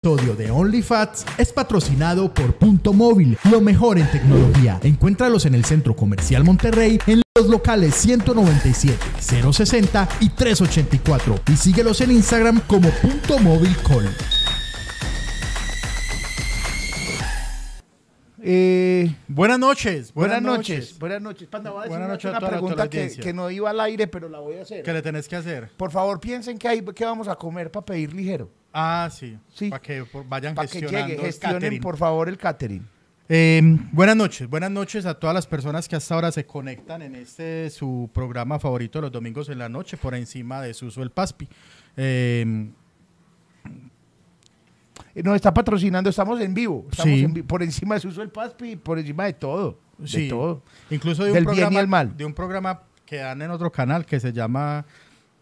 episodio de OnlyFats es patrocinado por Punto Móvil, lo mejor en tecnología. Encuéntralos en el Centro Comercial Monterrey en los locales 197, 060 y 384 y síguelos en Instagram como Punto Móvil Call. Eh, Buenas noches, buenas, noches. Buenas noches. Panda, voy a decir una- a pregunta que, no iba al aire, pero la voy a hacer. ¿Qué le tenés que hacer? Por favor, piensen que, hay, que vamos a comer para pedir ligero. Ah, sí. Sí. Para que vayan Para que gestionando llegue, el gestionen catering. por favor el catering. Eh, buenas noches, buenas noches a todas las personas que hasta ahora se conectan en este su programa favorito de los domingos en la noche por encima de Suso el Paspi. Eh, Eh, Nos está patrocinando, estamos en vivo. Estamos Sí. en por encima de Suso el Paspi, por encima de todo. De todo. incluso de un, Del bien y programa, el mal. de un programa que dan en otro canal que se llama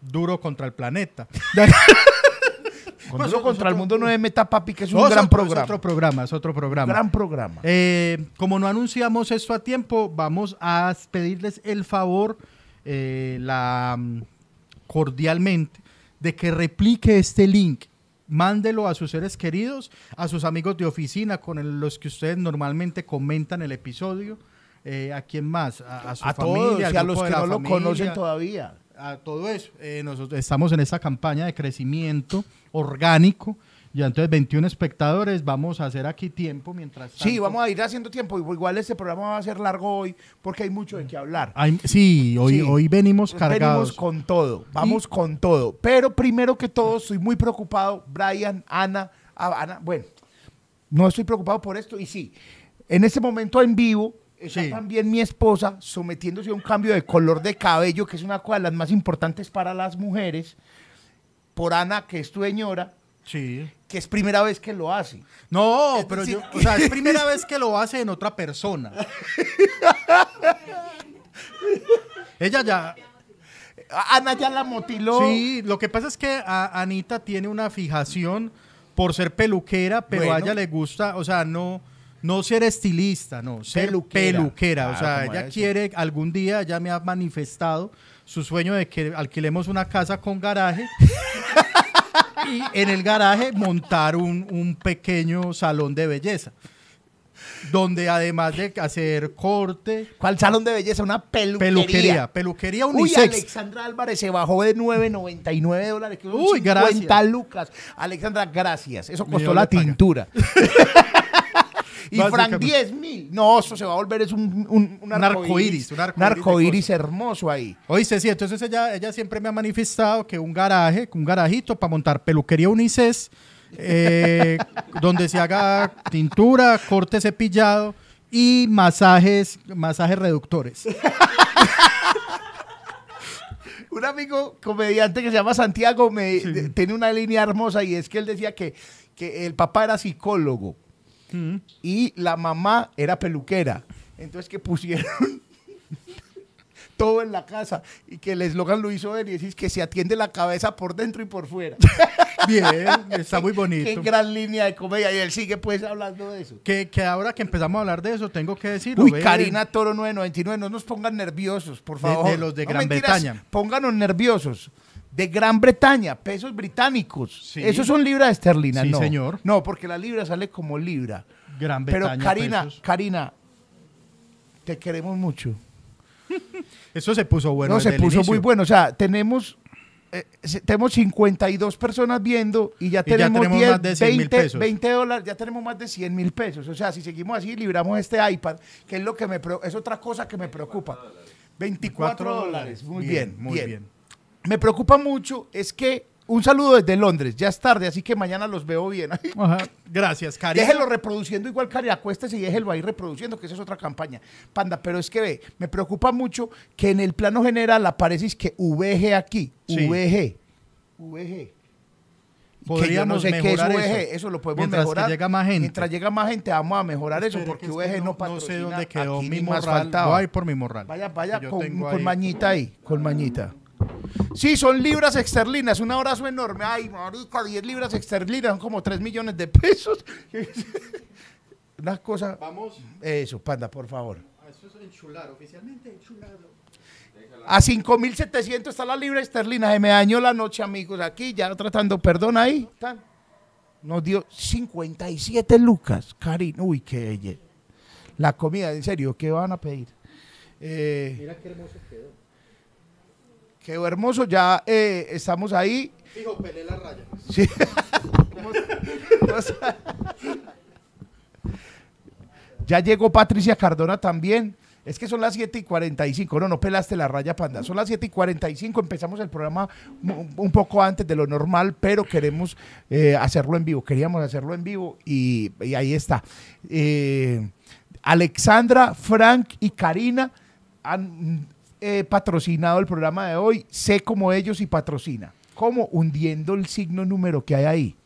Duro contra el Planeta. Con Duro es contra el mundo no es Meta Papi, que es un gran programa. Es otro programa, es otro programa. gran programa. Eh, como no anunciamos esto a tiempo, vamos a pedirles el favor, eh, la, mm, cordialmente, de que replique este link. Mándelo a sus seres queridos, a sus amigos de oficina con el- los que ustedes normalmente comentan el episodio. Eh, ¿A quién más? A, a su a familia, todos al a los que no lo familia, conocen todavía. a todo eso. Eh, nosotros estamos en esta campaña de crecimiento orgánico. Ya entonces 21 espectadores, vamos a hacer aquí tiempo mientras Sí, vamos a ir haciendo tiempo. Igual este programa va a ser largo hoy porque hay mucho de qué hablar. Ay, sí, hoy, Sí. hoy venimos cargados. Venimos con todo, vamos con todo. Pero primero que todo, estoy muy preocupado. Brian, Ana, ah, Ana, bueno, no estoy preocupado por esto. Y sí, en este momento en vivo está Sí. también mi esposa sometiéndose a un cambio de color de cabello, que es una cosa de las más importantes para las mujeres. Por Ana, que es tu señora, Sí. que es primera vez que lo hace. No, Es pero decir- yo, o sea, es primera vez que lo hace en otra persona. Ella ya, Ana ya la motiló. sí, lo que pasa es que a- Anita tiene una fijación por ser peluquera, pero a ella le gusta, o sea, no, no ser estilista, no, ser Peluquera. peluquera. o Claro, sea, ella quiere, algún día ya me ha manifestado su sueño de que alquilemos una casa con garaje. y en el garaje montar un, un pequeño salón de belleza. Donde además de hacer corte, ¿Cuál salón de belleza? Una peluquería. peluquería, peluquería Uy, unisex. Alexandra Álvarez se bajó de 9.99 dólares. Que Uy, 50 gracias. lucas. Alexandra, gracias. Eso costó la tintura. y Frank, Básicamente. 10 mil. No, eso se va a volver es un, un, un Un un hermoso ahí. Oíste, sí, entonces ella, ella siempre me ha manifestado que un garaje, un garajito para montar peluquería unisex, eh, donde se haga tintura, corte cepillado y masajes, masajes reductores. Un amigo comediante que se llama Santiago me, de- tiene una línea hermosa y es que él decía que, que el papá era psicólogo Mm. y la mamá era peluquera. Entonces que pusieron todo en la casa y que el eslogan lo hizo él y decís que se atiende la cabeza por dentro y por fuera. Bien, está muy Qué bonito. gran línea de comedia y él sigue pues hablando de eso. Que, que ahora que empezamos a hablar de eso, tengo que decirlo. Uy, Karina Toro 999, no nos pongan nerviosos, por favor. de los de No, Gran mentiras, Bretaña. Pónganos nerviosos. De Gran Bretaña, pesos británicos. Sí. Esos son libras esterlinas, Sí, no. señor. No, porque la libra sale como libra. Gran Pero Bretaña, Karina, pesos. Karina, te queremos mucho. Eso se puso bueno. no, se desde puso muy bueno. O sea, tenemos, eh, tenemos 52 personas viendo y ya Y ya tenemos, tenemos 10, más de 100 mil 20, pesos. 20 dólares, ya tenemos más de 100 mil pesos. O sea, si seguimos así, libramos este iPad, que es lo que me es otra cosa que me preocupa. 24 dólares. Muy bien, muy bien. bien. Me preocupa mucho es que un saludo desde Londres. Ya es tarde, así que mañana los veo bien. Ajá. Gracias, Karina. Déjelo reproduciendo igual, Cari, acuéstese y déjelo ahí reproduciendo, que esa es otra campaña. Panda, pero es que ve, me preocupa mucho que en el plano general aparece que VG aquí. Sí. VG. VG. Que yo Podríamos no sé qué es mejorar VG, eso. eso. lo podemos Mientras que mejorar. llega más gente. Mientras llega más gente, vamos a mejorar eso, Espere, porque VG no, no, patrocina. sé dónde quedó aquí mi ni más morral. faltaba. Voy a ir por mi morral. Vaya, vaya, con, tengo con ahí- mañita ahí, con mañita. Sí, son libras esterlinas, un abrazo enorme. Ay, marica, 10 libras esterlinas, son como 3 millones de pesos. Una cosa... Vamos. Eso, panda, por favor. Eso es enchular, oficialmente enchulado. A 5.700 está la libra esterlina. Se me dañó la noche, amigos. Aquí ya tratando, perdón ahí. Nos dio 57 lucas. Karin, uy, qué belleza. La comida, en serio, ¿qué van a pedir? Eh, Mira qué hermoso quedó. Quedó hermoso, ya eh, estamos ahí. Fijo, pelé la raya. Sí. Ya llegó Patricia Cardona también. Es que son las 7 y 45. No, no pelaste la raya, panda. Son las 7 y 45. Empezamos el programa un poco antes de lo normal, pero queremos eh, hacerlo en vivo. Queríamos hacerlo en vivo y, y ahí está. Eh, Alexandra, Frank y Karina han eh, patrocinado el programa de hoy. Sé como ellos y patrocina. Como hundiendo el signo número que hay ahí.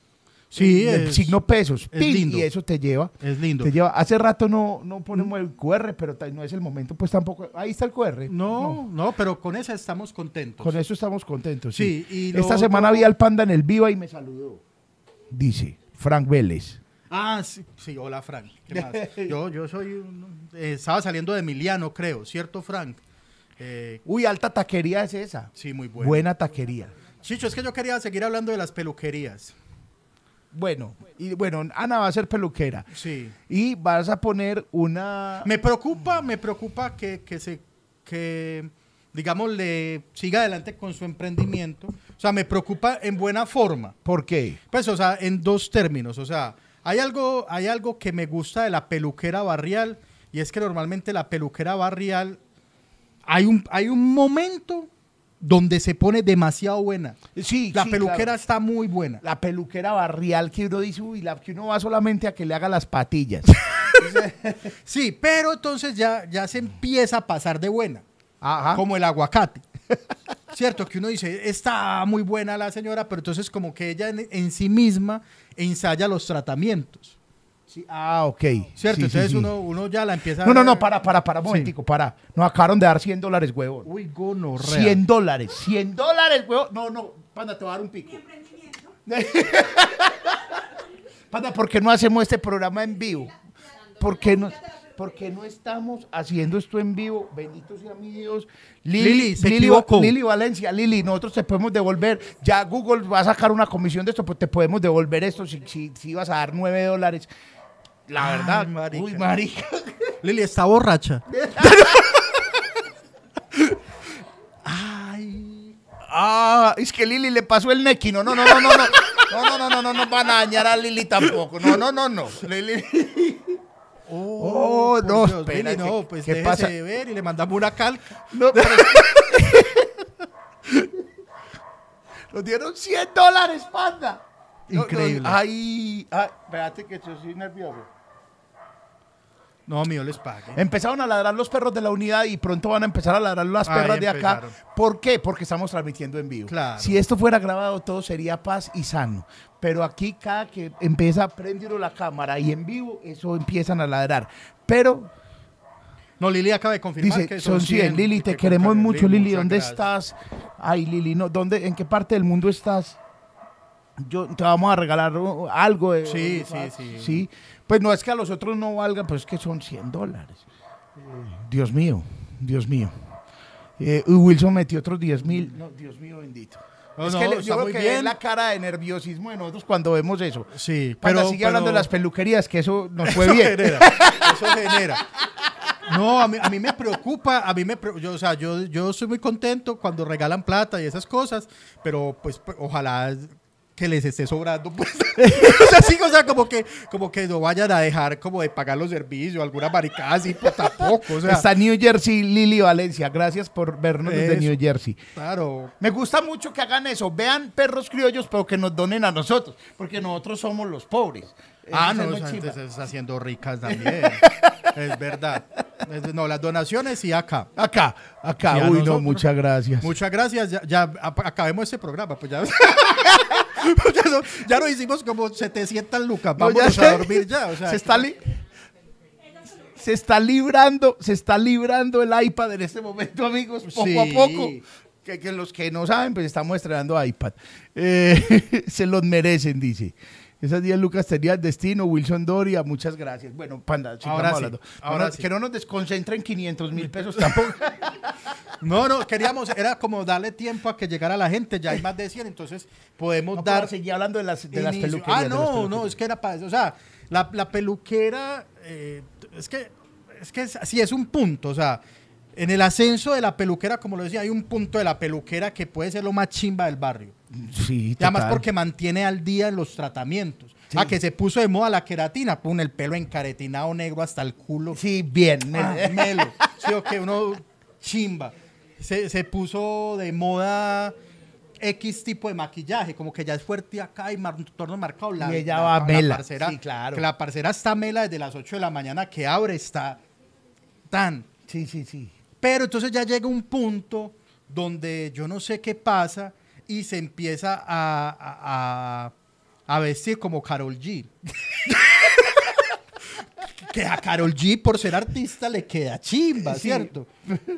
Sí, el es- signo pesos. es ¡pin! lindo. Y eso te lleva. Es lindo. Te lleva. Hace rato no, no ponemos el QR, pero no es el momento, pues tampoco. Ahí está el QR. No, no, pero con esa estamos contentos. Con eso estamos contentos. Sí. Sí, y Esta semana otro- vi al panda en el Viva y me saludó. Dice Frank Vélez. Ah, sí, sí, hola Frank. ¿Qué más? Yo, yo soy un- eh, estaba saliendo de Emiliano, creo, ¿cierto, Frank? Eh, Uy, alta taquería es esa. sí, muy bueno. Buena taquería. Chicho, es que yo quería seguir hablando de las peluquerías. Bueno, y bueno, Ana va a ser peluquera. Sí. Y vas a poner una. Me preocupa, me preocupa que, que se, que, digamos, le siga adelante con su emprendimiento. O sea, me preocupa en buena forma. ¿Por qué? Pues, o sea, en dos términos. O sea, hay algo, hay algo que me gusta de la peluquera barrial y es que normalmente la peluquera barrial hay un, hay un momento donde se pone demasiado buena. Sí, La sí, peluquera claro. está muy buena. La peluquera barrial que uno dice, uy, la que uno va solamente a que le haga las patillas. Sí, pero entonces ya, ya se empieza a pasar de buena. Ajá. como el aguacate. Cierto, que uno dice, está muy buena la señora, pero entonces como que ella en, en sí misma ensaya los tratamientos. Sí, Ah, ok. ¿Cierto? Sí, entonces sí. Uno, uno ya la empieza No, no, a- no, para, para, para, un momentico, para. Nos acabaron de dar 100 dólares, huevón. Uy, gonorrea. 100 dólares, 100 dólares, huevón. No, no, panda, te voy a dar un pico. Panda, ¿por qué no hacemos este programa en vivo? ¿Por qué no, por qué no estamos haciendo esto en vivo? Bendito sea mi Dios. Lili, se Lili, equivocó. Lili Valencia, Lili, nosotros te podemos devolver. Ya Google va a sacar una comisión de esto, pues te podemos devolver esto si, si, si vas a dar 9 dólares. La verdad, marica. uy, marica. Lili está borracha. Ay. Ah, es que Lili le pasó el neki. No, no, no, no, no, no. No, no, no, no, no, no van a dañar a Lili tampoco. No, no, no, no. Lili. Oh, por no, Dios, espera, Lili, ¿qué- no, pues qué pasa? de ver y le mandamos una calca. No, pero- Nos dieron 100 dólares, panda. No, no, Increíble. ay, ay, espérate que yo soy nervioso. No, mío les pague. Empezaron a ladrar los perros de la unidad y pronto van a empezar a ladrar las Ahí perras de acá. empezaron. ¿Por qué? Porque estamos transmitiendo en vivo. Claro. Si esto fuera grabado, todo sería paz y sano. Pero aquí, cada que empieza a prender la cámara y en vivo, eso empiezan a ladrar. Pero, No, Lili acaba de confirmar dice, que son 100. Lili, te que queremos mucho, Lili. muchas ¿Dónde gracias. estás? Ay, Lili, no, ¿dónde, ¿en qué parte del mundo estás? Yo te vamos a regalar uh, algo. de- Sí, sí, sí. Sí. Pues no es que a los otros no valgan, pero es que son 100 dólares. Dios mío, Dios mío. Eh, y Wilson metió otros 10 mil. No, Dios mío bendito. No, es no, que le- está yo creo que bien. es la cara de nerviosismo de nosotros cuando vemos eso. Sí, pero sigue hablando de las peluquerías, que eso nos fue eso bien. genera, eso genera. No, a mí, a mí me preocupa, a mí me, yo, o sea, yo, yo soy muy contento cuando regalan plata y esas cosas, pero pues ojalá que les esté sobrando, pues. o sea, sí, o sea, como que, como que no vayan a dejar como de pagar los servicios, alguna maricada así, pues tampoco, o sea, Está New Jersey, Lili Valencia. Gracias por vernos desde. New Jersey. claro. Me gusta mucho que hagan eso. Vean perros criollos, pero que nos donen a nosotros, porque nosotros somos los pobres. Ah, Eso no, es está haciendo ricas también. es verdad. Es- no, las donaciones sí acá. Acá, acá. Uy, no, muchas gracias. Muchas gracias. Ya, acabemos este programa. Pues ya, ya, no, ya hicimos como 700 lucas. No, ya a dormir ya. O sea, se está li- se está librando, se está librando el iPad en este momento, amigos, poco Sí. a poco. Que, que los que no saben, pues estamos estrenando iPad. Eh, se los merecen, dice. Esas 10 lucas tenía el destino, Wilson Doria, muchas gracias. Bueno, panda, Ahora sí, hablando. ahora No sí. Que no nos desconcentren 500 mil pesos tampoco. No, no, queríamos, era como darle tiempo a que llegara la gente, ya hay más de 100, entonces podemos No, dar... seguí hablando de las, de las peluquerías. Ah, no, no, es que era para eso. O sea, la, la peluquera, eh, es que, es que es- sí es un punto. O sea, en el ascenso de la peluquera, como lo decía, hay un punto de la peluquera que puede ser lo más chimba del barrio. Sí, Y además porque mantiene al día los tratamientos. Sí. Ah, que se puso de moda la queratina, pone el pelo encaretinado negro hasta el culo. Sí, bien. Ah, melo. Sí, o que uno chimba. Se, se puso de moda X tipo de maquillaje, como que ya es fuerte acá y mar, torno marcado. La, Y ella la- va la mela. parcera- Sí, claro. Que la parcera está mela desde las 8 de la mañana que abre, está tan. Sí, sí, sí. Pero entonces ya llega un punto donde yo no sé qué pasa y se empieza a, a- a- a vestir como Carol G. que a Carol G por ser artista le queda chimba, Sí. ¿cierto?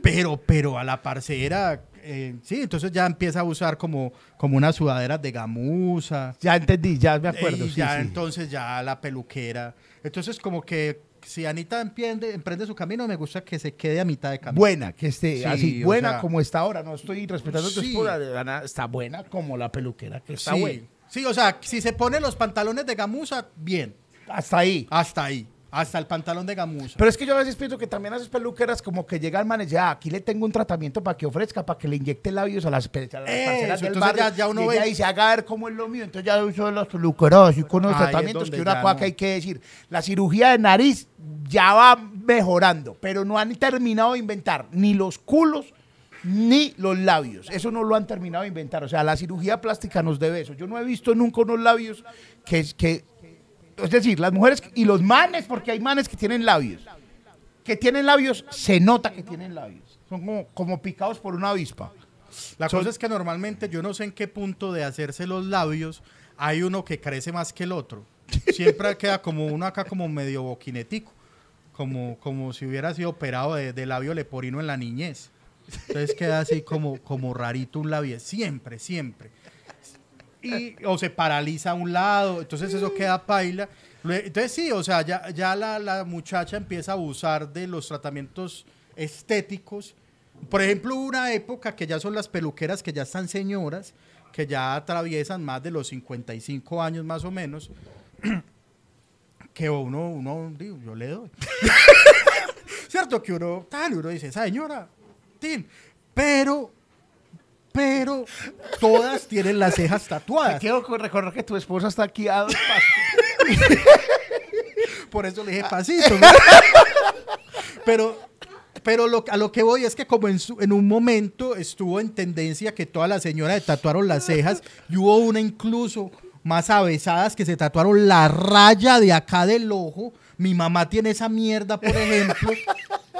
Pero, pero a la parcera, eh, sí, entonces ya empieza a usar como, como unas sudaderas de gamuza. Ya entendí, ya me acuerdo. Y sí, ya sí. entonces ya la peluquera. Entonces como que si Anita emprende, emprende su camino, me gusta que se quede a mitad de camino. Buena, que esté Sí, así, buena sea- como está ahora. No estoy respetando tu esposa, Ana, está buena como la peluquera, que está sí. buena. Sí, o sea, si se pone los pantalones de gamuza, bien. Hasta ahí. Hasta ahí. Hasta el pantalón de gamuza. Pero es que yo a veces pienso que también a esas peluqueras como que llega el man y dice, ah, aquí le tengo un tratamiento para que ofrezca, para que le inyecte labios a las, pe- a las Eso, parceras del entonces barrio. ya- ya uno y ve- ella dice, haga ver cómo es lo mío. Entonces ya uso las peluqueras y con los Ahí es tratamientos, donde que una cosa no. que hay que decir. La cirugía de nariz ya va mejorando, pero no han terminado de inventar ni los culos ni los labios. Eso no lo han terminado de inventar. O sea, la cirugía plástica nos debe eso. Yo no he visto nunca unos labios que... que es decir, las mujeres y los manes, porque hay manes que tienen labios que tienen labios, se nota que tienen labios. Son como, como picados por una avispa. La Son- cosa es que normalmente yo no sé en qué punto de hacerse los labios hay uno que crece más que el otro. Siempre queda como uno acá como medio boquinetico, como, como si hubiera sido operado de, de labio leporino en la niñez. Entonces queda así como, como rarito un labio, siempre, siempre. Y, o se paraliza a un lado, entonces eso queda paila. Entonces sí, o sea, ya, ya la, la muchacha empieza a abusar de los tratamientos estéticos. Por ejemplo, una época que ya son las peluqueras que ya están señoras, que ya atraviesan más de los 55 años más o menos, que uno, uno, digo, yo le doy. ¿Cierto? Que uno, tal, uno dice, señora, tin, pero, pero, todas tienen las cejas Te tatuadas. quiero co- recordar que tu esposa está aquí a dos pasos. Por eso le dije pasito. ¿no? pero pero lo, a lo que voy es que como en, su- en un momento estuvo en tendencia que todas las señoras se tatuaron las cejas y hubo una incluso más avesadas que se tatuaron la raya de acá del ojo. Mi mamá tiene esa mierda, por ejemplo.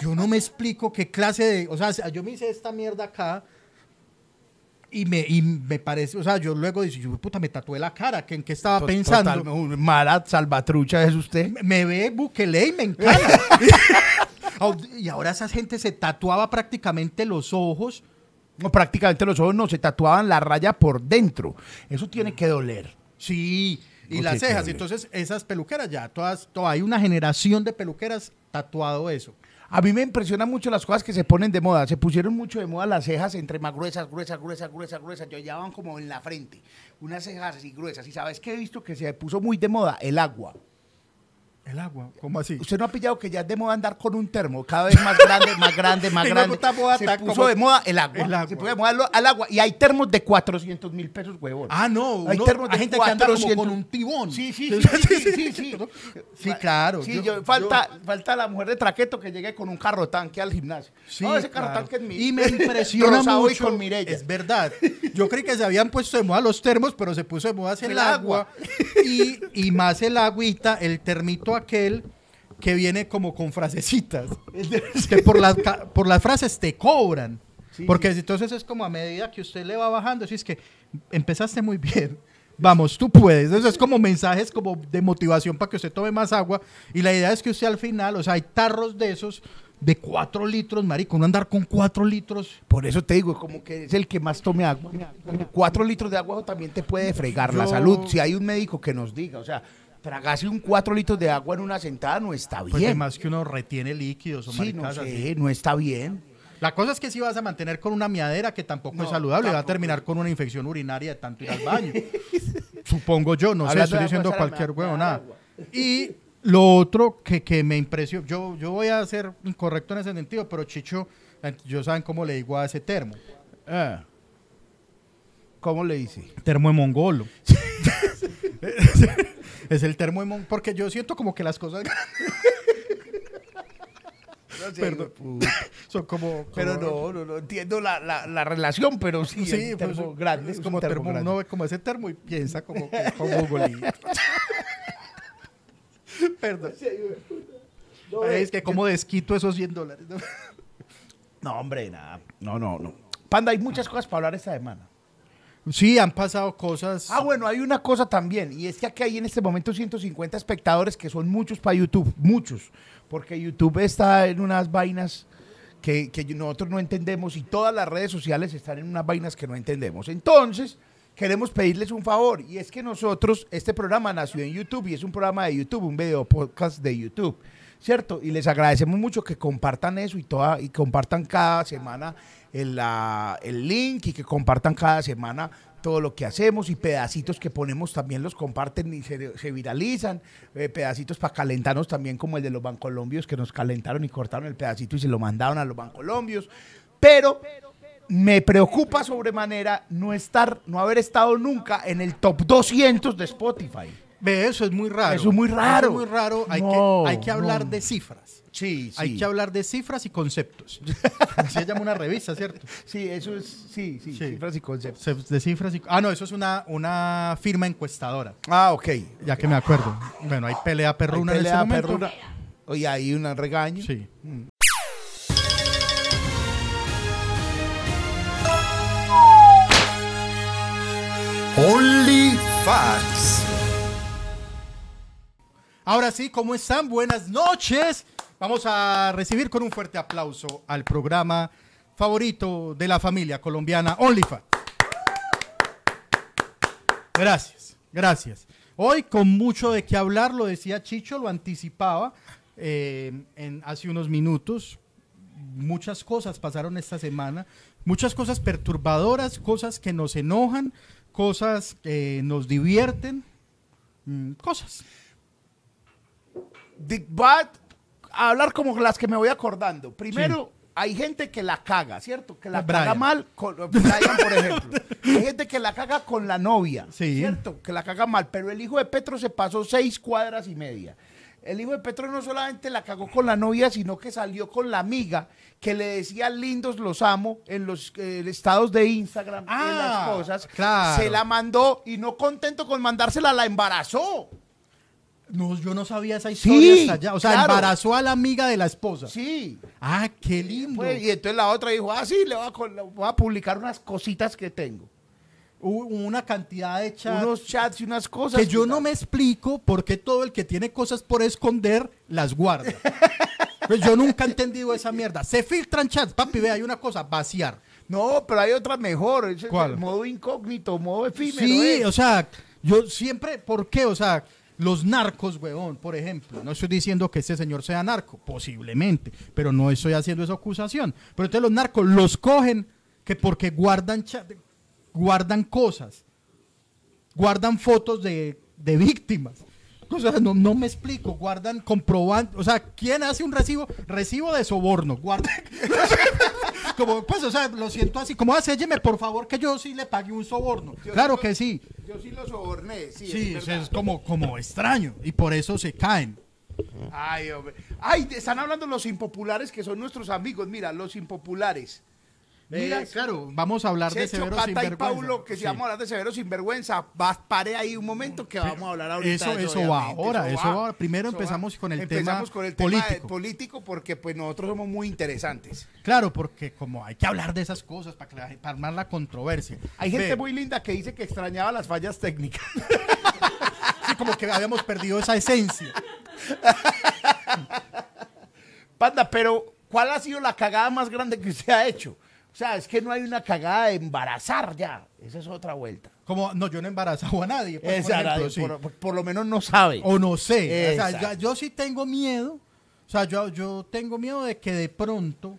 Yo no me explico qué clase de... O sea, yo me hice esta mierda acá y me, y me parece... O sea, yo luego dije, yo, puta, me tatué la cara. ¿que ¿En qué estaba pensando? Total, mala salvatrucha es usted. me ve Bukele y me encanta. Y ahora esa gente se tatuaba prácticamente los ojos. No, prácticamente los ojos no se tatuaban la raya por dentro. Eso tiene que doler. Sí, y No las cejas. Entonces, esas peluqueras ya, todas, to- hay una generación de peluqueras tatuado eso. A mí me impresionan mucho las cosas que se ponen de moda. Se pusieron mucho de moda las cejas entre más gruesas, gruesas, gruesas, gruesas, gruesas. Yo ya como en la frente. Unas cejas así gruesas. ¿Y sabes qué he visto que se puso muy de moda? El agua. El agua, ¿cómo así? ¿Usted no ha pillado que ya es de moda andar con un termo? Cada vez más grande, más grande, más grande. moda Se puso como- de moda el agua. el agua. Se puso de moda al agua. Y hay termos de 400 mil pesos, huevón. Ah, no. Hay termos hay de gente que anda como 400. con un tibón. Sí, sí, sí, sí, sí, sí, sí. Sí, claro. Sí, Yo- yo- falta, falta la mujer de traqueto que llegue con un carro tanque al gimnasio. Sí, no, ese carro tanque es mío. Y me impresiona mucho. con. Es verdad. Yo creí que se habían puesto de moda los termos, pero se puso de moda el, El agua. Y, y más el agüita, el termito aquel que viene como con frasecitas. que por las, por las frases te cobran. Sí, Porque entonces es como a medida que usted le va bajando, si es que empezaste muy bien. Vamos, tú puedes. Eso es como mensajes como de motivación para que usted tome más agua. Y la idea es que usted al final, o sea, hay tarros de esos de cuatro litros, marico, no andar con cuatro litros. Por eso te digo, como que es el que más tome agua. Cuatro litros de agua también te puede fregar la Yo- salud. Si hay un médico que nos diga, o sea, tragarse un cuatro litros de agua en una sentada no está Pues bien. además que uno retiene líquidos o sí, no así. sé, no está bien. La cosa es que si vas a mantener con una miadera que tampoco No, es saludable, va a tampoco. terminar con una infección urinaria de tanto ir al baño. Supongo yo, no sé, estoy diciendo cualquier huevo, nada. Y lo otro que, que me impresionó, yo, yo voy a ser incorrecto en ese sentido, pero Chicho, yo saben cómo le digo a ese termo. Ah. ¿Cómo le dice? Termo de mongolo. es el termo de mongolo, porque yo siento como que las cosas Perdón. son como... Pero no, no, no entiendo la, la, la relación, pero sí, Sí, es pues, termo grande. Es un como termo, grande. uno ve como ese termo y piensa como que es como mongolito. Perdón. No, es que como desquito esos 100 dólares. ¿no? No, hombre, nada. No, no, no. Panda, hay muchas cosas para hablar esta semana. Sí, han pasado cosas. Ah, bueno, hay una cosa también, y es que aquí hay en este momento 150 espectadores, que son muchos para YouTube, muchos, porque YouTube está en unas vainas que, que nosotros no entendemos y todas las redes sociales están en unas vainas que no entendemos. Entonces, queremos pedirles un favor, y es que nosotros, este programa nació en YouTube y es un programa de YouTube, un video podcast de YouTube. ¿Cierto? Y les agradecemos mucho que compartan eso y, toda, y compartan cada semana el, la- el link y que compartan cada semana todo lo que hacemos y pedacitos que ponemos también los comparten y se, se viralizan, eh, pedacitos para calentarnos también como el de los bancolombios que nos calentaron y cortaron el pedacito y se lo mandaron a los bancolombios. Pero me preocupa sobremanera no estar, no haber estado nunca en el top 200 de Spotify. Ve, eso es muy raro. Eso es muy raro. Eso es muy raro. Hay, No, que, hay que hablar no. de cifras. Sí, Hay que hablar de cifras y conceptos. Así se llama una revista, ¿cierto? Sí, eso es, sí, sí, Sí. cifras y conceptos. De cifras y... Ah, no, eso es una, una firma encuestadora. Ah, ok. Ya que me acuerdo. Bueno, hay pelea perruna Hay en pelea momento. perruna. Oye, hay un regaño. Sí. Only Facts. Ahora sí, ¿cómo están? Buenas noches. Vamos a recibir con un fuerte aplauso al programa favorito de la familia colombiana, OnlyFans. Gracias, gracias. Hoy con mucho de qué hablar, lo decía Chicho, lo anticipaba eh, en, hace unos minutos. Muchas cosas pasaron esta semana, muchas cosas perturbadoras, cosas que nos enojan, cosas que nos divierten, mm, cosas. Va a hablar como las que me voy acordando. Primero, hay gente que la caga, ¿cierto? Que la Brian. caga mal. Con, Brian, por ejemplo. Hay gente que la caga con la novia, Sí. ¿cierto? Que la caga mal. Pero el hijo de Petro se pasó seis cuadras y media. El hijo de Petro no solamente la cagó con la novia, sino que salió con la amiga que le decía lindos los amo en los eh, estados de Instagram, en Ah, las cosas. claro. Se la mandó y no contento con mandársela, la embarazó. No, yo no sabía esa historia Sí, hasta allá. O sea, claro. embarazó a la amiga de la esposa. Sí. Ah, qué lindo. Pues, y entonces la otra dijo, ah, sí, le voy a, voy publicar unas cositas que tengo. Una cantidad de chats Unos chats y unas cosas. que yo no me explico por qué todo el que tiene cosas por esconder las guarda. Pues yo nunca he entendido esa mierda. Se filtran chats, papi, ve, hay una cosa, vaciar. No, pero hay otra mejor. ¿Cuál? el modo incógnito, modo efímero. Sí, eh. o sea, yo siempre, ¿por qué? O sea, los narcos, huevón, por ejemplo. No estoy diciendo que este señor sea narco, posiblemente, pero no estoy haciendo esa acusación. Pero entonces los narcos los cogen que porque guardan, guardan cosas, guardan fotos de, de víctimas. O sea, no, no me explico, guardan comprobando, o sea, ¿quién hace un recibo? Recibo de soborno, guarda. como, pues, o sea, lo siento así, como acélleme, por favor, que yo sí le pague un soborno. Yo claro sí lo- que sí. Yo sí lo soborné, sí. Sí, es o sea, verdad. es como, como extraño y por eso se caen. Ay, hombre. Ay, están hablando los impopulares que son nuestros amigos. Mira, los impopulares. Mira, Eh, claro, vamos a hablar de Severo Sinvergüenza. Paulo, que si Sí. vamos a hablar de Severo Sinvergüenza, va, pare ahí un momento que vamos a hablar ahorita. eso- de eso va ahora, eso va ahora. Primero eso empezamos con el Empezamos tema con el tema de- político. político porque pues nosotros somos muy interesantes. Claro, porque como hay que hablar de esas cosas para, que la- para armar la controversia. Hay gente Ve, muy linda que dice que extrañaba las fallas técnicas. sí, como que habíamos perdido esa esencia. Panda, pero ¿Cuál ha sido la cagada más grande que usted ha hecho? O sea, es que no hay una cagada de embarazar ya. Esa es otra vuelta. Como, no, yo no he embarazado a nadie. pues, por ejemplo, nadie, sí. por, por- por lo menos no sabe. O no sé. O sea, Exacto. ya- yo sí tengo miedo. O sea, yo, yo tengo miedo de que de pronto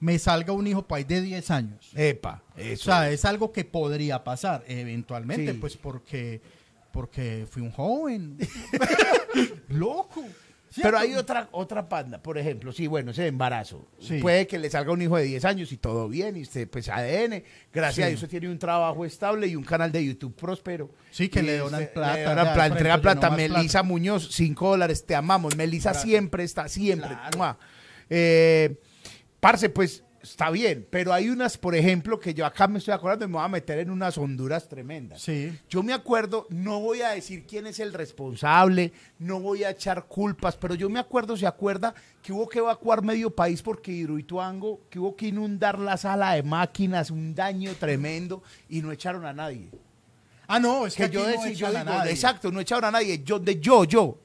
me salga un hijo país de 10 años. Epa, O sea, es algo que podría pasar eventualmente, Sí. pues porque, porque fui un joven. Loco. Pero hay otra, otra panda, por ejemplo, sí, bueno, ese embarazo. Sí. Puede que le salga un hijo de 10 años y todo bien, y usted, pues ADN, gracias Sí. a Dios, tiene un trabajo estable y un canal de YouTube próspero. Sí, que Y le donan plata, Le donan plata, por entrega plata. más Melisa plata. Muñoz, 5 dólares, te amamos. Melisa siempre está, siempre. Claro. Eh, parce, pues está bien, pero hay unas, por ejemplo, que yo acá me estoy acordando y me voy a meter en unas honduras tremendas. Sí. Yo me acuerdo, no voy a decir quién es el responsable, no voy a echar culpas, pero yo me acuerdo, se acuerda que hubo que evacuar medio país porque Hidroituango, que hubo que inundar la sala de máquinas, un daño tremendo y no echaron a nadie. Ah, no, es que, Que yo no decía, yo digo, nadie. exacto, no echaron a nadie. Yo, de yo, yo,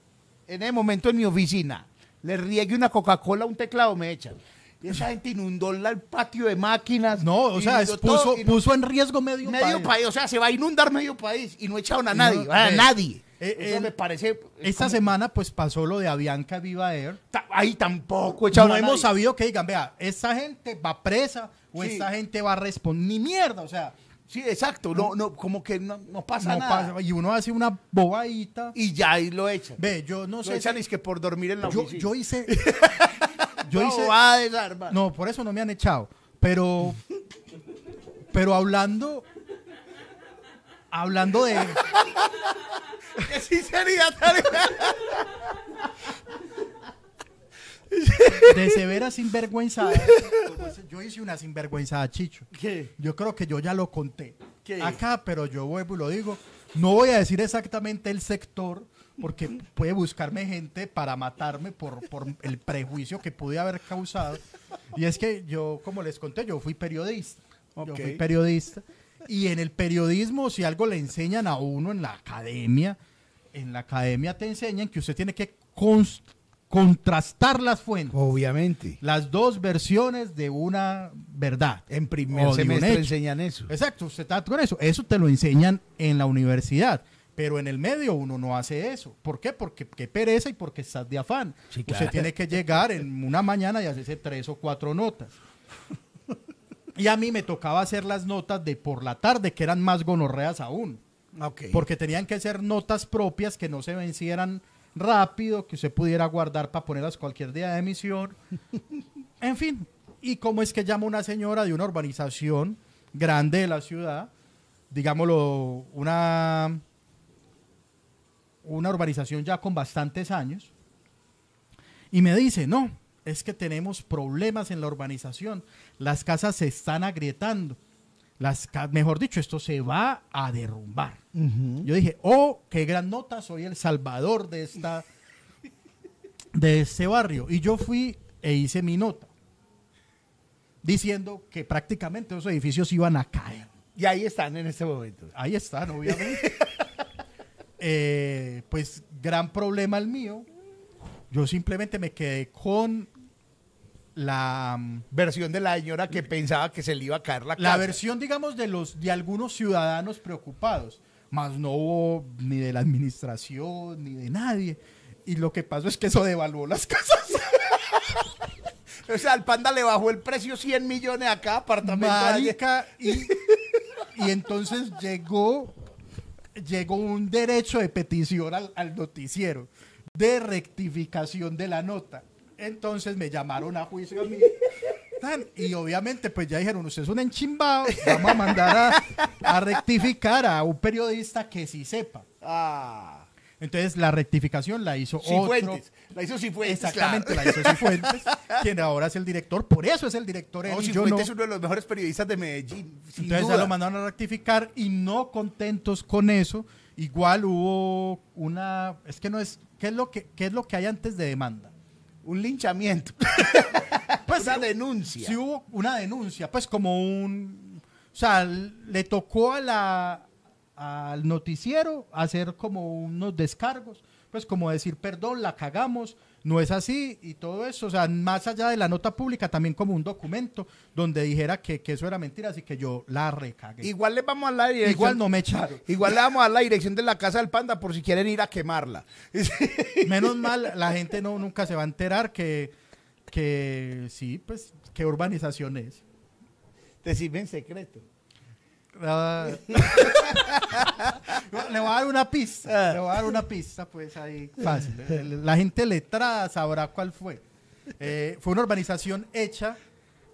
en ese momento en mi oficina, le riegue una Coca-Cola a un teclado, me echan. Esa gente inundó el patio de máquinas. No, o sea, es- puso, en riesgo medio, medio país. país. o sea, se va a inundar medio país y no echaron a nadie, a ve, nadie. eh, Eso me parece. es Esta como- semana pues pasó lo de Avianca Viva Air. ta- ahí tampoco echaron no a hemos nadie. sabido que digan, vea, esta gente va presa o Sí. esta gente va a responder. Ni mierda, o sea, Sí, exacto, no, no, como que no, no pasa no nada. pasa. Y uno hace una bobadita. Y ya ahí lo echan. Ve, yo no lo sé. echan si- es que por dormir en la yo, oficina. yo hice. yo No, hice. va a desarmar. No, por eso no me han echado. Pero. Pero hablando. Hablando de. Que sí sería tal- De severa sinvergüenzada. Yo hice una sinvergüenzada, Chicho. ¿Qué? Yo creo que yo ya lo conté ¿Qué? acá, pero yo vuelvo y lo digo. No voy a decir exactamente el sector, porque puede buscarme gente para matarme por, por el prejuicio que pude haber causado. Y es que yo, como les conté, yo fui periodista. Yo Ok. fui periodista. Y en el periodismo, si algo le enseñan a uno en la academia, en la academia te enseñan que usted tiene que contrastar las fuentes. Obviamente. Las dos versiones de una verdad. En primer semestre enseñan eso. Exacto, usted está con eso. Eso te lo enseñan en la universidad. Pero en el medio uno no hace eso. ¿Por qué? Porque qué pereza y porque estás de afán. Sí, Usted tiene que llegar en una mañana y hacerse tres o cuatro notas. Y a mí me tocaba hacer las notas de por la tarde, que eran más gonorreas aún. Porque tenían que ser notas propias que no se vencieran rápido, que usted pudiera guardar para ponerlas cualquier día de emisión. En fin, ¿y cómo es que llama una señora de una urbanización grande de la ciudad? Digámoslo, una, una urbanización ya con bastantes años. Y me dice, no, es que tenemos problemas en la urbanización. Las casas se están agrietando. Las mejor dicho, esto se va a derrumbar. Yo dije, oh, qué gran nota, soy el salvador de esta de este barrio. Y yo fui e hice mi nota diciendo que prácticamente esos edificios iban a caer. Y ahí están en este momento. Ahí están, obviamente. Eh, pues gran problema el mío. Yo simplemente me quedé con la, Versión de la señora que pensaba que se le iba a caer la casa. la versión, digamos, de los de algunos ciudadanos preocupados. Más no hubo ni de la administración ni de nadie. Y lo que pasó es que eso devaluó las casas. O sea, al panda le bajó el precio 100 millones a cada apartamento. Marica, y, y entonces llegó, llegó un derecho de petición al, noticiero de rectificación de la nota. Entonces me llamaron a juicio a mí. Y obviamente, pues ya dijeron, usted es un enchimbado, vamos a mandar a, a rectificar a un periodista que sí sepa. Ah. Entonces la rectificación la hizo otro. Cifuentes. La hizo Cifuentes. Exactamente, claro. la hizo Cifuentes, quien ahora es el director. Por eso es el director. él No, yo Cifuentes no. es uno de los mejores periodistas de Medellín. Entonces ya lo mandaron a rectificar y no contentos con eso, igual hubo una, es que no es, ¿qué es lo que, qué es lo que hay antes de demanda? Un linchamiento. Pues Una denuncia. Sí hubo una denuncia, pues como un, o sea, le tocó a la, al noticiero hacer como unos descargos, pues como decir, perdón, la cagamos, no es así y todo eso, o sea, más allá de la nota pública, también como un documento donde dijera que, que eso era mentira, así que yo la recagué. Igual le vamos a la dirección. Igual no me echaron. Igual le vamos a dar la dirección de la casa del panda por si quieren ir a quemarla. Menos mal, la gente no nunca se va a enterar que, que sí, pues, qué urbanización es. Decime en secreto. Ah. le voy a dar una pista. Le voy a dar una pista, pues ahí fácil. La gente letrada sabrá cuál fue. Eh, fue una urbanización hecha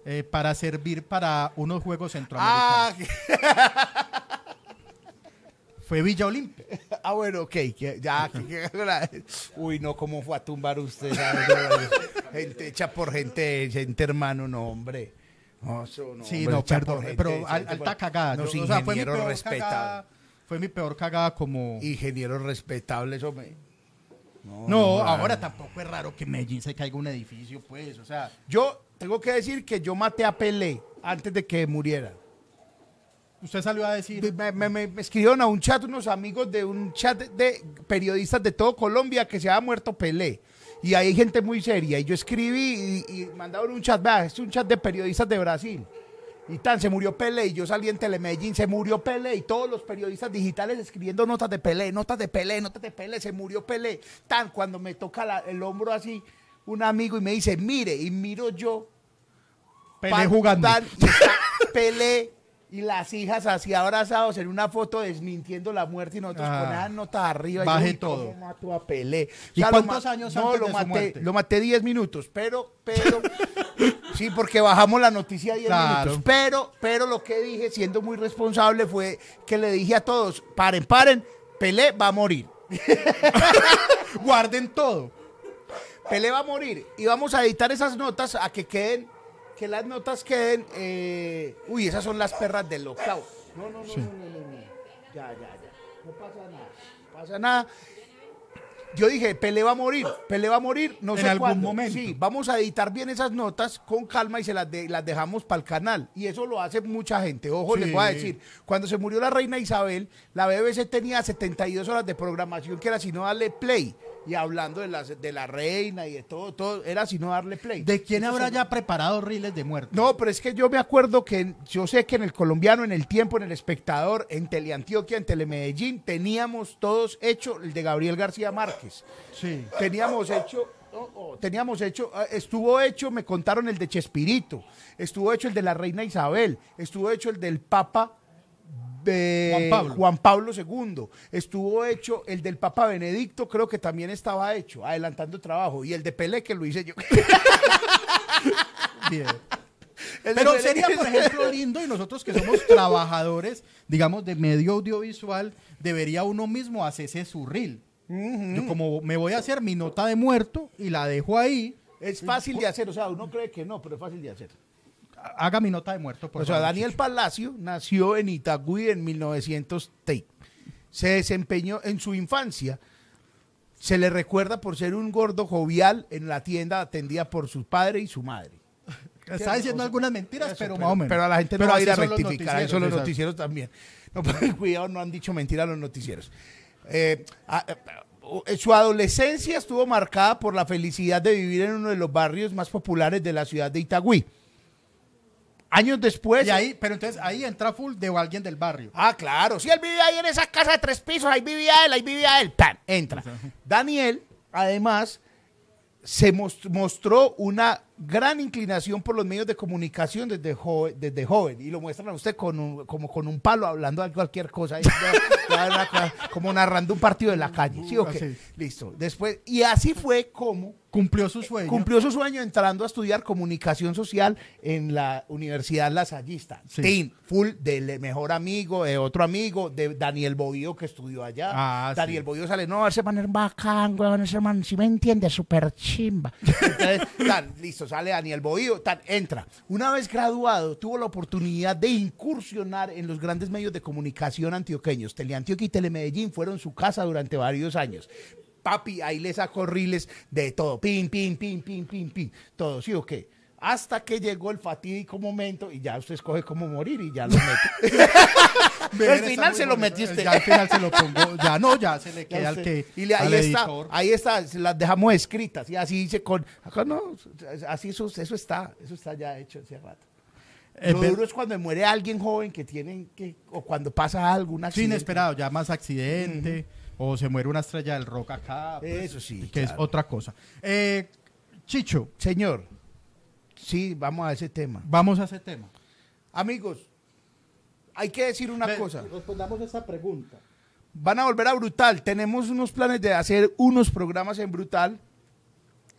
eh, para servir para unos Juegos Centroamericanos. Ah, Fue Villa Olimpia. ah, bueno, ok. ya, uy, no, ¿cómo fue a tumbar usted? gente hecha por gente, gente hermano, no, hombre. No, eso no, Sí, hombre, no, perdón, gente, pero al- alta cagada. Los Yo- o sea, fue mi peor cagada. Fue mi peor cagada como... Ingenieros respetables, hombre. No, ahora tampoco es raro que Medellín se caiga un edificio, pues, o sea... Yo tengo que decir que yo maté a Pelé antes de que muriera. Usted salió a decir... Me, me- me- me escribieron a un chat unos amigos de un chat de, de periodistas de todo Colombia que se había muerto Pelé. Y hay gente muy seria. Y yo escribí y, y mandaron un chat. Vea, es un chat de periodistas de Brasil. Y tan, se murió Pelé. Y yo salí en Telemedellín, se murió Pelé. Y todos los periodistas digitales escribiendo notas de Pelé, notas de Pelé, notas de Pelé, se murió Pelé. Tan, cuando me toca la- el hombro así, un amigo y me dice, mire, y miro yo Pelé Pan- jugando. Tan, y está Pelé y las hijas así abrazados en una foto desmintiendo la muerte y nosotros Ah. con esas notas arriba. y Baje yo, uy, todo. ¿cómo mato a Pelé? ¿Y cuántos años no, antes lo de su maté, muerte? Lo maté 10 minutos, pero, pero, sí, porque bajamos la noticia 10 Claro. minutos. Pero, pero lo que dije, siendo muy responsable, fue que le dije a todos, paren, paren, Pelé va a morir. Guarden todo. Pelé va a morir. Y vamos a editar esas notas a que queden, que las notas queden. eh, uy, esas son las perras del octavo. No, no, no, no, no, no, no. Ya, ya, ya. No pasa nada. No pasa nada. Yo dije, Pelé va a morir, Pelé va a morir, no En sé algún cuándo. momento. Sí, vamos a editar bien esas notas con calma y se las, de- las dejamos para el canal. Y eso lo hace mucha gente. Ojo, les voy a decir, cuando se murió la reina Isabel, la BBC tenía 72 horas de programación que era sino darle play. Y hablando de, las, de la reina y de todo, todo, era sino darle play. ¿De quién habrá ya preparado riles de muerte? no, pero es que yo me acuerdo que yo sé que en el colombiano, en el tiempo, en el espectador, en Teleantioquia, en Telemedellín, teníamos todos hecho el de Gabriel García Márquez. Sí. Teníamos hecho, oh, oh, teníamos hecho, ah, estuvo hecho, me contaron el de Chespirito, estuvo hecho el de la reina Isabel, estuvo hecho el del Papa de Juan Pablo. Juan Pablo II, estuvo hecho el del Papa Benedicto, creo que también estaba hecho, adelantando trabajo, y el de Pelé que lo hice yo. Bien. El Pero sería, por ejemplo, lindo y nosotros que somos trabajadores, digamos, de medio audiovisual, debería uno mismo hacerse su reel. Yo como me voy a hacer mi nota de muerto y la dejo ahí, Es fácil de hacer, o sea, uno cree que no, pero es fácil de hacer. Haga mi nota de muerto, por o sea. Daniel Palacio nació en Itagüí en 1930. Se desempeñó en su infancia. Se le recuerda por ser un gordo jovial en la tienda atendida por su padre y su madre. Está diciendo algunas mentiras, Eso, pero, más o menos. pero a la gente no Pero va a ir a son los rectificar. Eso los noticieros, también. No, pero cuidado, no han dicho mentira los noticieros. Eh, a- eh, su adolescencia estuvo marcada por la felicidad de vivir en uno de los barrios más populares de la ciudad de Itagüí. Años después. Y ahí, pero entonces ahí entra full de alguien del barrio. Ah, claro. Si él vivía ahí en esa casa de tres pisos, ahí vivía él, ahí vivía él. ¡Pam! Entra. Daniel, además, se mos- mostró una gran inclinación por los medios de comunicación desde joven, desde joven. Y lo muestran a usted con un, como con un palo hablando de cualquier cosa. como narrando un partido de la calle. ¿Sí o qué? Así. Listo. Después, y así fue como Cumplió su sueño. Cumplió su sueño entrando a estudiar comunicación social en la Universidad Lasallista. Sí. Tin, full del mejor amigo, de otro amigo, de Daniel Bovío que estudió allá. Ah, Daniel sí. Bovío sale, no, ese man es bacán, weón, ese man, si me entiende, súper chimba. Entonces, tan, listo, sale Daniel Bovío, tan, entra. Una vez graduado, tuvo la oportunidad de incursionar en los grandes medios de comunicación antioqueños. Teleantioquia y Telemedellín fueron su casa durante varios años. Papi, ahí le sacó riles de todo. Pin, pin, pin, pin, pin, pin. Todo, ¿sí o qué? Hasta que llegó el fatídico momento y ya usted escoge cómo morir y ya lo mete. al final se lo metí usted. Ya al final se lo pongo. Ya no, ya se le queda al que. Y le- ahí está, ahí está, se las dejamos escritas. Y así dice con. Acá no, así eso, eso está, eso está ya hecho hace rato. Es Lo ver- duro es cuando muere alguien joven que tienen que. O cuando pasa algo, un Sí, accidente. inesperado, ya más accidente. O se muere una estrella del rock acá. pues, Eso sí, Que es otra cosa. Eh, Chicho, Señor, sí, vamos a ese tema. vamos a ese tema. Amigos, hay que decir una cosa. Respondamos esa pregunta. Van a volver a Brutal. Tenemos unos planes de hacer unos programas en Brutal.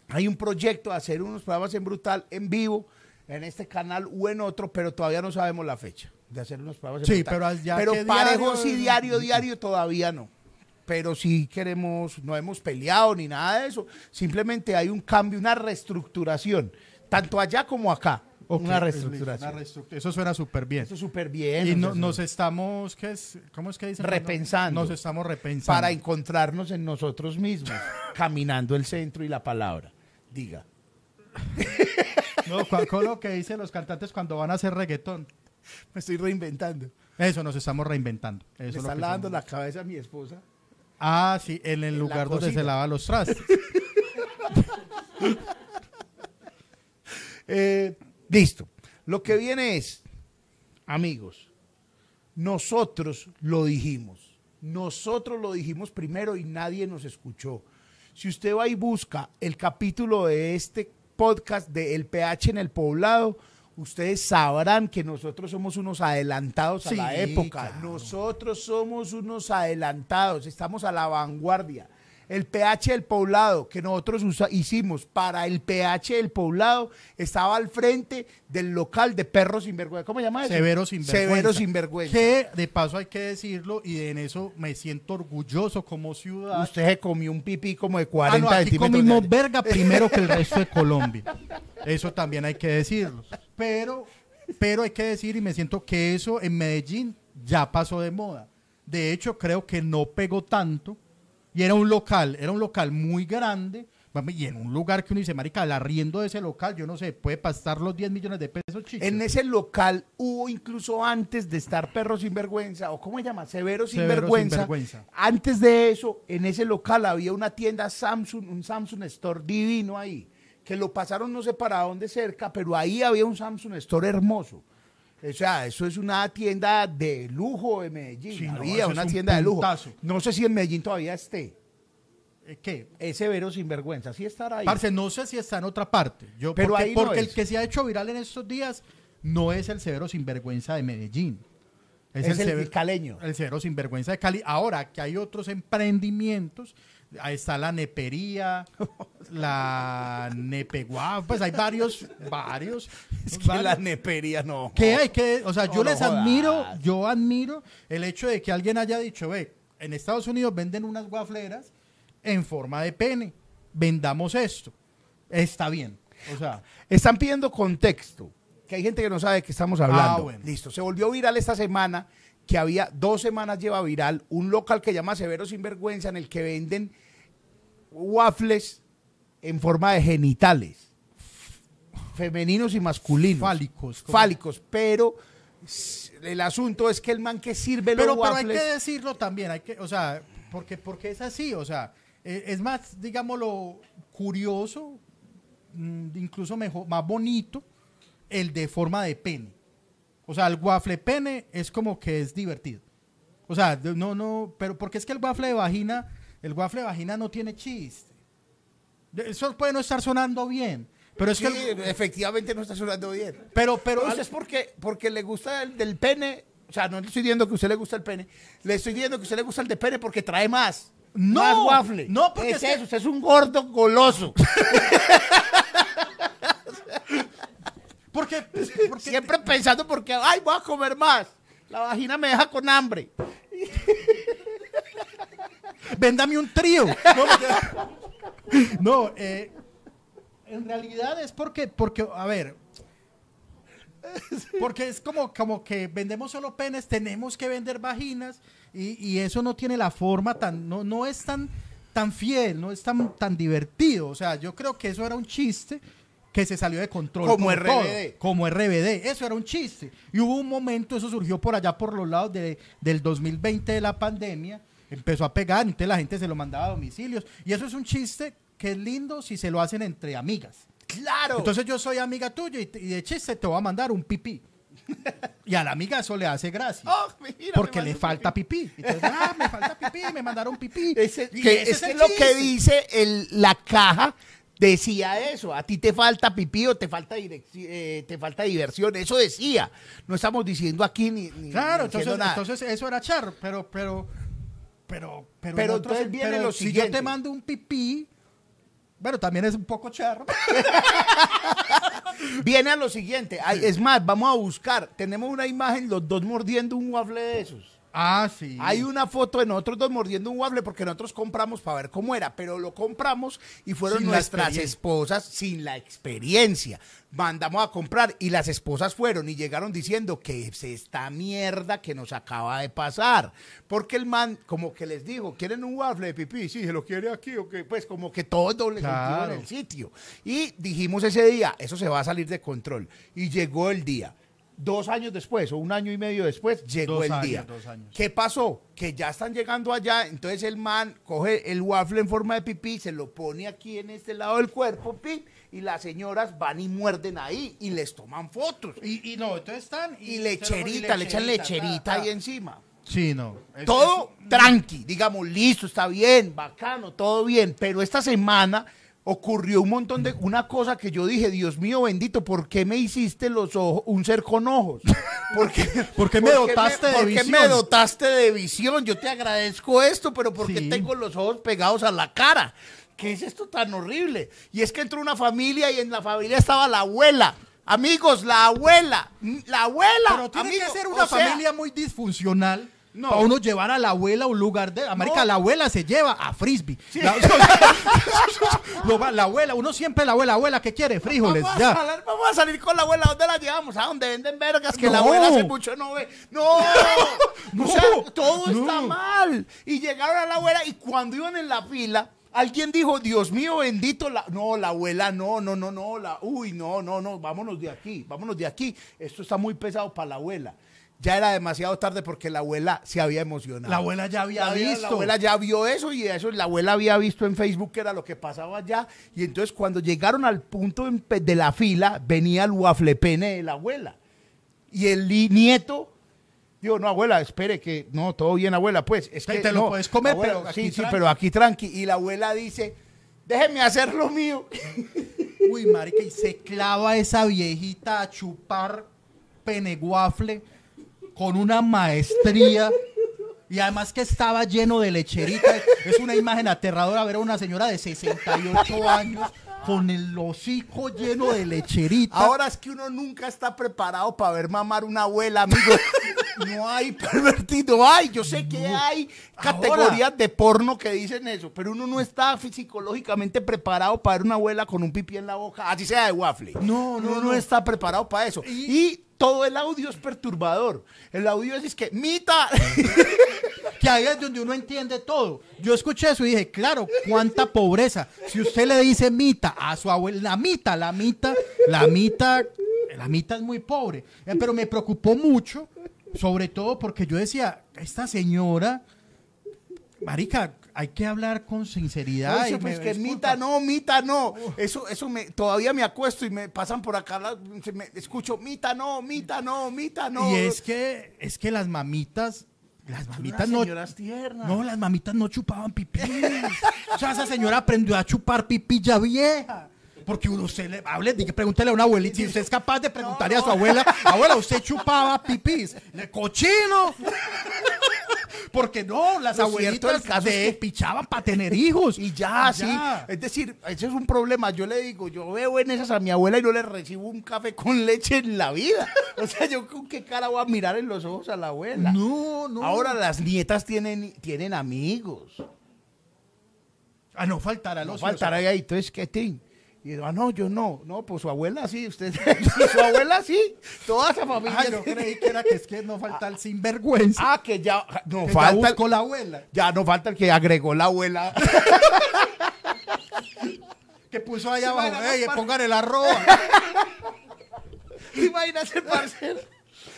Hay un proyecto de hacer unos programas en Brutal en vivo en este canal o en otro, pero todavía no sabemos la fecha de hacer unos programas en Sí, Brutal. pero ya Pero que parejo diario- sí, diario, diario todavía no. Pero sí queremos, no hemos peleado ni nada de eso. Simplemente hay un cambio, una reestructuración, tanto allá como acá. Una es reestructuración. una Eso suena súper bien. Eso es súper bien. Y no- nos estamos, ¿qué es? ¿cómo es que dicen? Repensando. Nos estamos repensando. para encontrarnos en nosotros mismos, caminando el centro y la palabra. Diga. No, cu- con lo que dicen los cantantes cuando van a hacer reggaetón. Me estoy reinventando. Eso, nos estamos reinventando. Eso Me es lo está que somos. la cabeza a mi esposa. Ah, sí, en el lugar donde se lava los trastes. Eh, listo. Lo que viene es, amigos, nosotros lo dijimos. Nosotros lo dijimos primero y nadie nos escuchó. Si usted va y busca el capítulo de este podcast de El pH en el poblado, ustedes sabrán que nosotros somos unos adelantados a la época. claro. Nosotros somos unos adelantados, estamos a la vanguardia. El pH del poblado que nosotros hicimos para el pH del poblado estaba al frente del local de perros sinvergüenza. ¿Cómo se llama eso? Severo sinvergüenza. Severo sinvergüenza. Que de paso hay que decirlo y en eso me siento orgulloso como ciudad. Usted se comió un pipí como de Ah, 40 no, aquí centímetros. comimos verga primero que el resto de Colombia. Eso también hay que decirlo. Pero, pero hay que decir, y me siento que eso en Medellín ya pasó de moda. De hecho, creo que no pegó tanto. Y era un local, era un local muy grande. Y en un lugar que uno dice, marica, el arriendo de ese local, yo no sé, puede pasar los 10 millones de pesos, chicos. En ese local hubo incluso antes de estar Perro Sinvergüenza, o ¿cómo se llama? Severo Severo Sinvergüenza. Sinvergüenza. Antes de eso, en ese local había una tienda Samsung, un Samsung Store divino ahí, que lo pasaron no sé para dónde cerca, pero ahí había un Samsung Store hermoso. O sea, eso es una tienda de lujo de Medellín. Sí, no, había eso una un tienda de lujo. No sé si en Medellín todavía esté. Eh, ¿Qué? Es Severo Sinvergüenza, sí estará ahí. Parce, no sé si está en otra parte. Yo, Pero porque ahí no porque el que se ha hecho viral en estos días no es el severo sinvergüenza de Medellín. Es el sever- caleño. El severo sinvergüenza de Cali. Ahora que hay otros emprendimientos, ahí está la nepería, la nepeguá, pues hay varios, varios. Es que varios. la nepería no. ¿Qué hay que, o sea, yo les admiro, yo admiro el hecho de que alguien haya dicho, ve, en Estados Unidos venden unas guafleras en forma de pene, vendamos esto, está bien, o sea, Están pidiendo contexto, que hay gente que no sabe de qué estamos hablando. Ah, bueno. Listo, se volvió viral esta semana, que había dos semanas lleva viral, un local que llama Severo Sinvergüenza, en el que venden waffles en forma de genitales, femeninos y masculinos. Fálicos, Fálicos, pero el asunto es que el man que sirve pero, los pero hay waffles... que decirlo también, hay que, o sea, porque, porque es así, o sea, eh, es más, digámoslo, curioso, mm, incluso mejor, más bonito, el de forma de pene. O sea, el waffle pene es como que es divertido. O sea, no, no, pero porque es que el waffle de vagina, el waffle de vagina no tiene chiste. Eso puede no estar sonando bien, pero es Sí, que, el- efectivamente no está sonando bien. pero, pero, Pero es porque, porque le gusta el del pene. O sea, no le estoy diciendo que a usted le gusta el pene. Le estoy diciendo que a usted le gusta el de pene porque trae más. No, más waffle. no, porque es es que- eso. Usted es un gordo goloso. porque, porque Siempre pensando porque, ay, voy a comer más. La vagina me deja con hambre. Véndame un trío. No, eh, en realidad es porque, porque, a ver, porque es como, como que vendemos solo penes, tenemos que vender vaginas y, y eso no tiene la forma tan, no, no es tan, tan fiel, no es tan, tan divertido. O sea, yo creo que eso era un chiste que se salió de control. Como RBD. como RBD. Eso era un chiste. Y hubo un momento, eso surgió por allá por los lados de- del 2020 de la pandemia. Empezó a pegar, entonces la gente se lo mandaba a domicilios. Y eso es un chiste que es lindo si se lo hacen entre amigas. Claro. Entonces yo soy amiga tuya y, de chiste te voy a mandar un pipí. Y a la amiga eso le hace gracia. Oh, mira, porque le falta pipí. Entonces, ah, me falta pipí, me mandaron pipí. Ese- que ese es, lo que dice el- la caja decía eso. A ti te falta pipí o te falta, eh, te falta diversión. Eso decía. No estamos diciendo aquí ni, ni- Claro, ni entonces, nada. entonces eso era charro, pero, pero, pero, pero, Pero entonces viene pero lo si yo siguiente. te mando un pipí, bueno, también es un poco charro. Viene a lo siguiente. Ay, es más, vamos a buscar. Tenemos una imagen, los dos mordiendo un waffle de esos. Ah, sí. Hay una foto de nosotros dos mordiendo un waffle porque nosotros compramos para ver cómo era, pero lo compramos y fueron Sin nuestras esposas sin la experiencia. Mandamos a comprar y las esposas fueron y llegaron diciendo que es esta mierda que nos acaba de pasar. Porque el man, como que les dijo, ¿quieren un waffle de pipí? Sí, se lo quiere aquí o qué. Pues como que todo doble Claro. en el sitio. Y dijimos ese día, eso se va a salir de control. Y llegó el día. Dos años después o un año y medio después llegó Dos el años, día. dos años. ¿Qué pasó? Que ya están llegando allá, entonces el man coge el waffle en forma de pipí, se lo pone aquí en este lado del cuerpo, pin, y las señoras van y muerden ahí y les toman fotos. Y, y no, entonces están. Y lecherita, le echan lecherita ta, ta. ahí encima. Sí, no. es- Todo es- tranqui, digamos, listo, está bien, bacano, todo bien. Pero esta semana ocurrió un montón de una cosa que yo dije, Dios mío bendito, ¿por qué me hiciste los ojos, un ser con ojos? ¿Por qué, ¿Por qué me dotaste de ¿por qué visión? me dotaste de visión? Yo te agradezco esto, pero ¿por qué Sí. tengo los ojos pegados a la cara? ¿Qué es esto tan horrible? Y es que entró una familia y en la familia estaba la abuela. Amigos, la abuela, la abuela. Pero tiene amigo, que ser una sea, familia muy disfuncional. No. Para uno llevar a la abuela a un lugar de. América, No. la abuela se lleva a frisbee. La, va- la abuela, uno siempre la abuela, abuela, ¿qué quiere? Frijoles, Vamos a, salir, vamos a salir con la abuela. ¿Dónde la llevamos? ¿A dónde venden vergas? Que la abuela hace mucho no ve. ¡No! No. O sea, todo está mal. Y llegaron a la abuela y cuando iban en la fila, alguien dijo, Dios mío, bendito. La... No, la abuela, no, no, no, no. La... Uy, no, no, no. Vámonos de aquí, vámonos de aquí. Esto está muy pesado para la abuela. Ya era demasiado tarde porque la abuela se había emocionado. La abuela ya había La visto. La abuela ya vio eso y eso la abuela había visto en Facebook que era lo que pasaba allá. Y entonces cuando llegaron al punto de la fila, venía el waffle pene de la abuela. Y el nieto dijo, no, abuela, espere que, no, todo bien, abuela, pues. Es Te- que te lo puedes comer, abuela, pero aquí Sí, sí, tranqui". pero aquí tranqui. Y la abuela dice, déjeme hacer lo mío. Uy, marica, y se clava esa viejita a chupar peneguafle con una maestría. Y además que estaba lleno de lecherita. Es una imagen aterradora ver a una señora de 68 años con el hocico lleno de lecherita. Ahora es que uno nunca está preparado para ver mamar una abuela, amigo. No hay pervertido, hay. Yo sé que hay categorías de porno que dicen eso, pero uno no está psicológicamente preparado para ver una abuela con un pipí en la boca, así sea de waffle. No, no, uno no, no. está preparado para eso. Y- Y, todo el audio es perturbador. El audio es, es que, mita. que ahí es donde uno entiende todo. Yo escuché eso y dije, claro, cuánta pobreza. Si usted le dice mita a su abuela, la mita, la mita, la mita, la mita es muy pobre. Eh, Pero me preocupó mucho, sobre todo porque yo decía, esta señora, marica, hay que hablar con sinceridad. Y pues me que mita no, mita no. Eso, eso me, todavía me acuesto y me pasan por acá, la- me- escucho mita no, mita no, mita no. Y es que, es que las mamitas, las mamitas no, señoras tiernas. no, las mamitas no chupaban pipí. o sea, esa señora aprendió a chupar pipí ya vieja. Porque uno usted le hable, pregúntele a una abuelita, si usted es capaz de preguntarle a su abuela, abuela, usted chupaba pipís, le cochino. Porque no, las Lo cierto del abuelitas caso es de que- pichaban para tener hijos. Y ya, Y sí. Es decir, ese es un problema. Yo le digo, yo veo en esas a mi abuela y no le recibo un café con leche en la vida. O sea, yo con qué cara voy a mirar en los ojos a la abuela. No, no. Ahora las nietas tienen, tienen amigos. Ah, no faltará No los faltará ahí, entonces, ¿qué tin? Y yo, ah, no, yo no. No, pues su abuela sí, usted. sí, su abuela sí. Toda esa familia. Ah, yo creí que era que es que no falta el sinvergüenza. Ah, que ya. No que ya falta. buscó la abuela. Ya no falta el que agregó la abuela. que puso allá abajo, ey, pongan el arroba. Imagínate, parcera.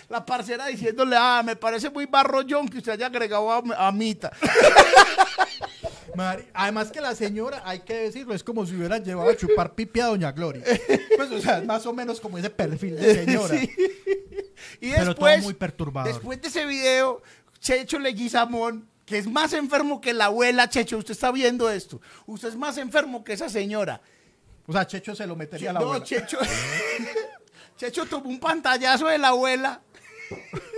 La parcera diciéndole, ah, me parece muy barrollón que usted haya agregado a, a Mita. Además que la señora, hay que decirlo, es como si hubieran llevado a chupar pipi a Doña Gloria. Pues, o sea, es más o menos como ese perfil de señora. Sí. Y Pero después, todo muy perturbador. después de ese video, Checho Leguizamón, que es más enfermo que la abuela, Checho, usted está viendo esto. Usted es más enfermo que esa señora. O sea, Checho se lo metería a la no, abuela. Checho. Checho tomó un pantallazo de la abuela.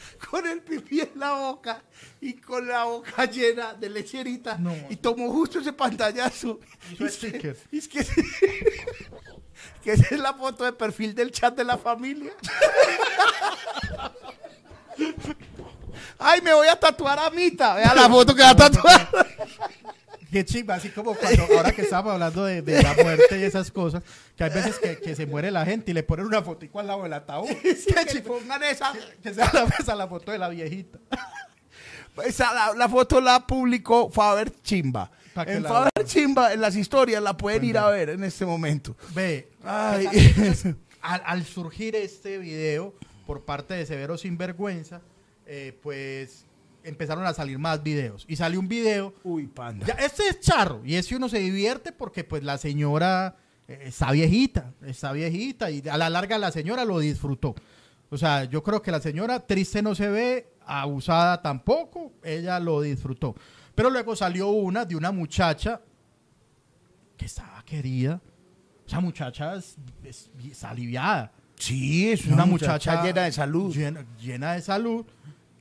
con el pipí en la boca y con la boca llena de lecherita. No. Y tomó justo ese pantallazo. Y es que- es que, que esa es la foto de perfil del chat de la familia. Ay, me voy a tatuar a Mita. Vea la foto que va a tatuar. Qué chimba, así como cuando, ahora que estábamos hablando de, de la muerte y esas cosas, que hay veces que, que se muere la gente y le ponen una fotico al lado del ataúd. Sí, que pongan esa. Que sea la, esa la foto de la viejita. Esa, la, la foto la publicó Faber Chimba. En Faber. Chimba, en las historias, la pueden ir a ver en este momento. Ve, Ay. al, al surgir este video por parte de Severo Sinvergüenza, eh, pues empezaron a salir más videos. Y salió un video Uy, panda. Ya, este es charro y ese uno se divierte porque pues la señora eh, está viejita, está viejita y a la larga la señora lo disfrutó. O sea, yo creo que la señora triste no se ve, abusada tampoco, ella lo disfrutó. Pero luego salió una de una muchacha que estaba querida. Esa muchacha es, es- es aliviada Sí, es una muchacha, llena de salud. Llena, llena de salud.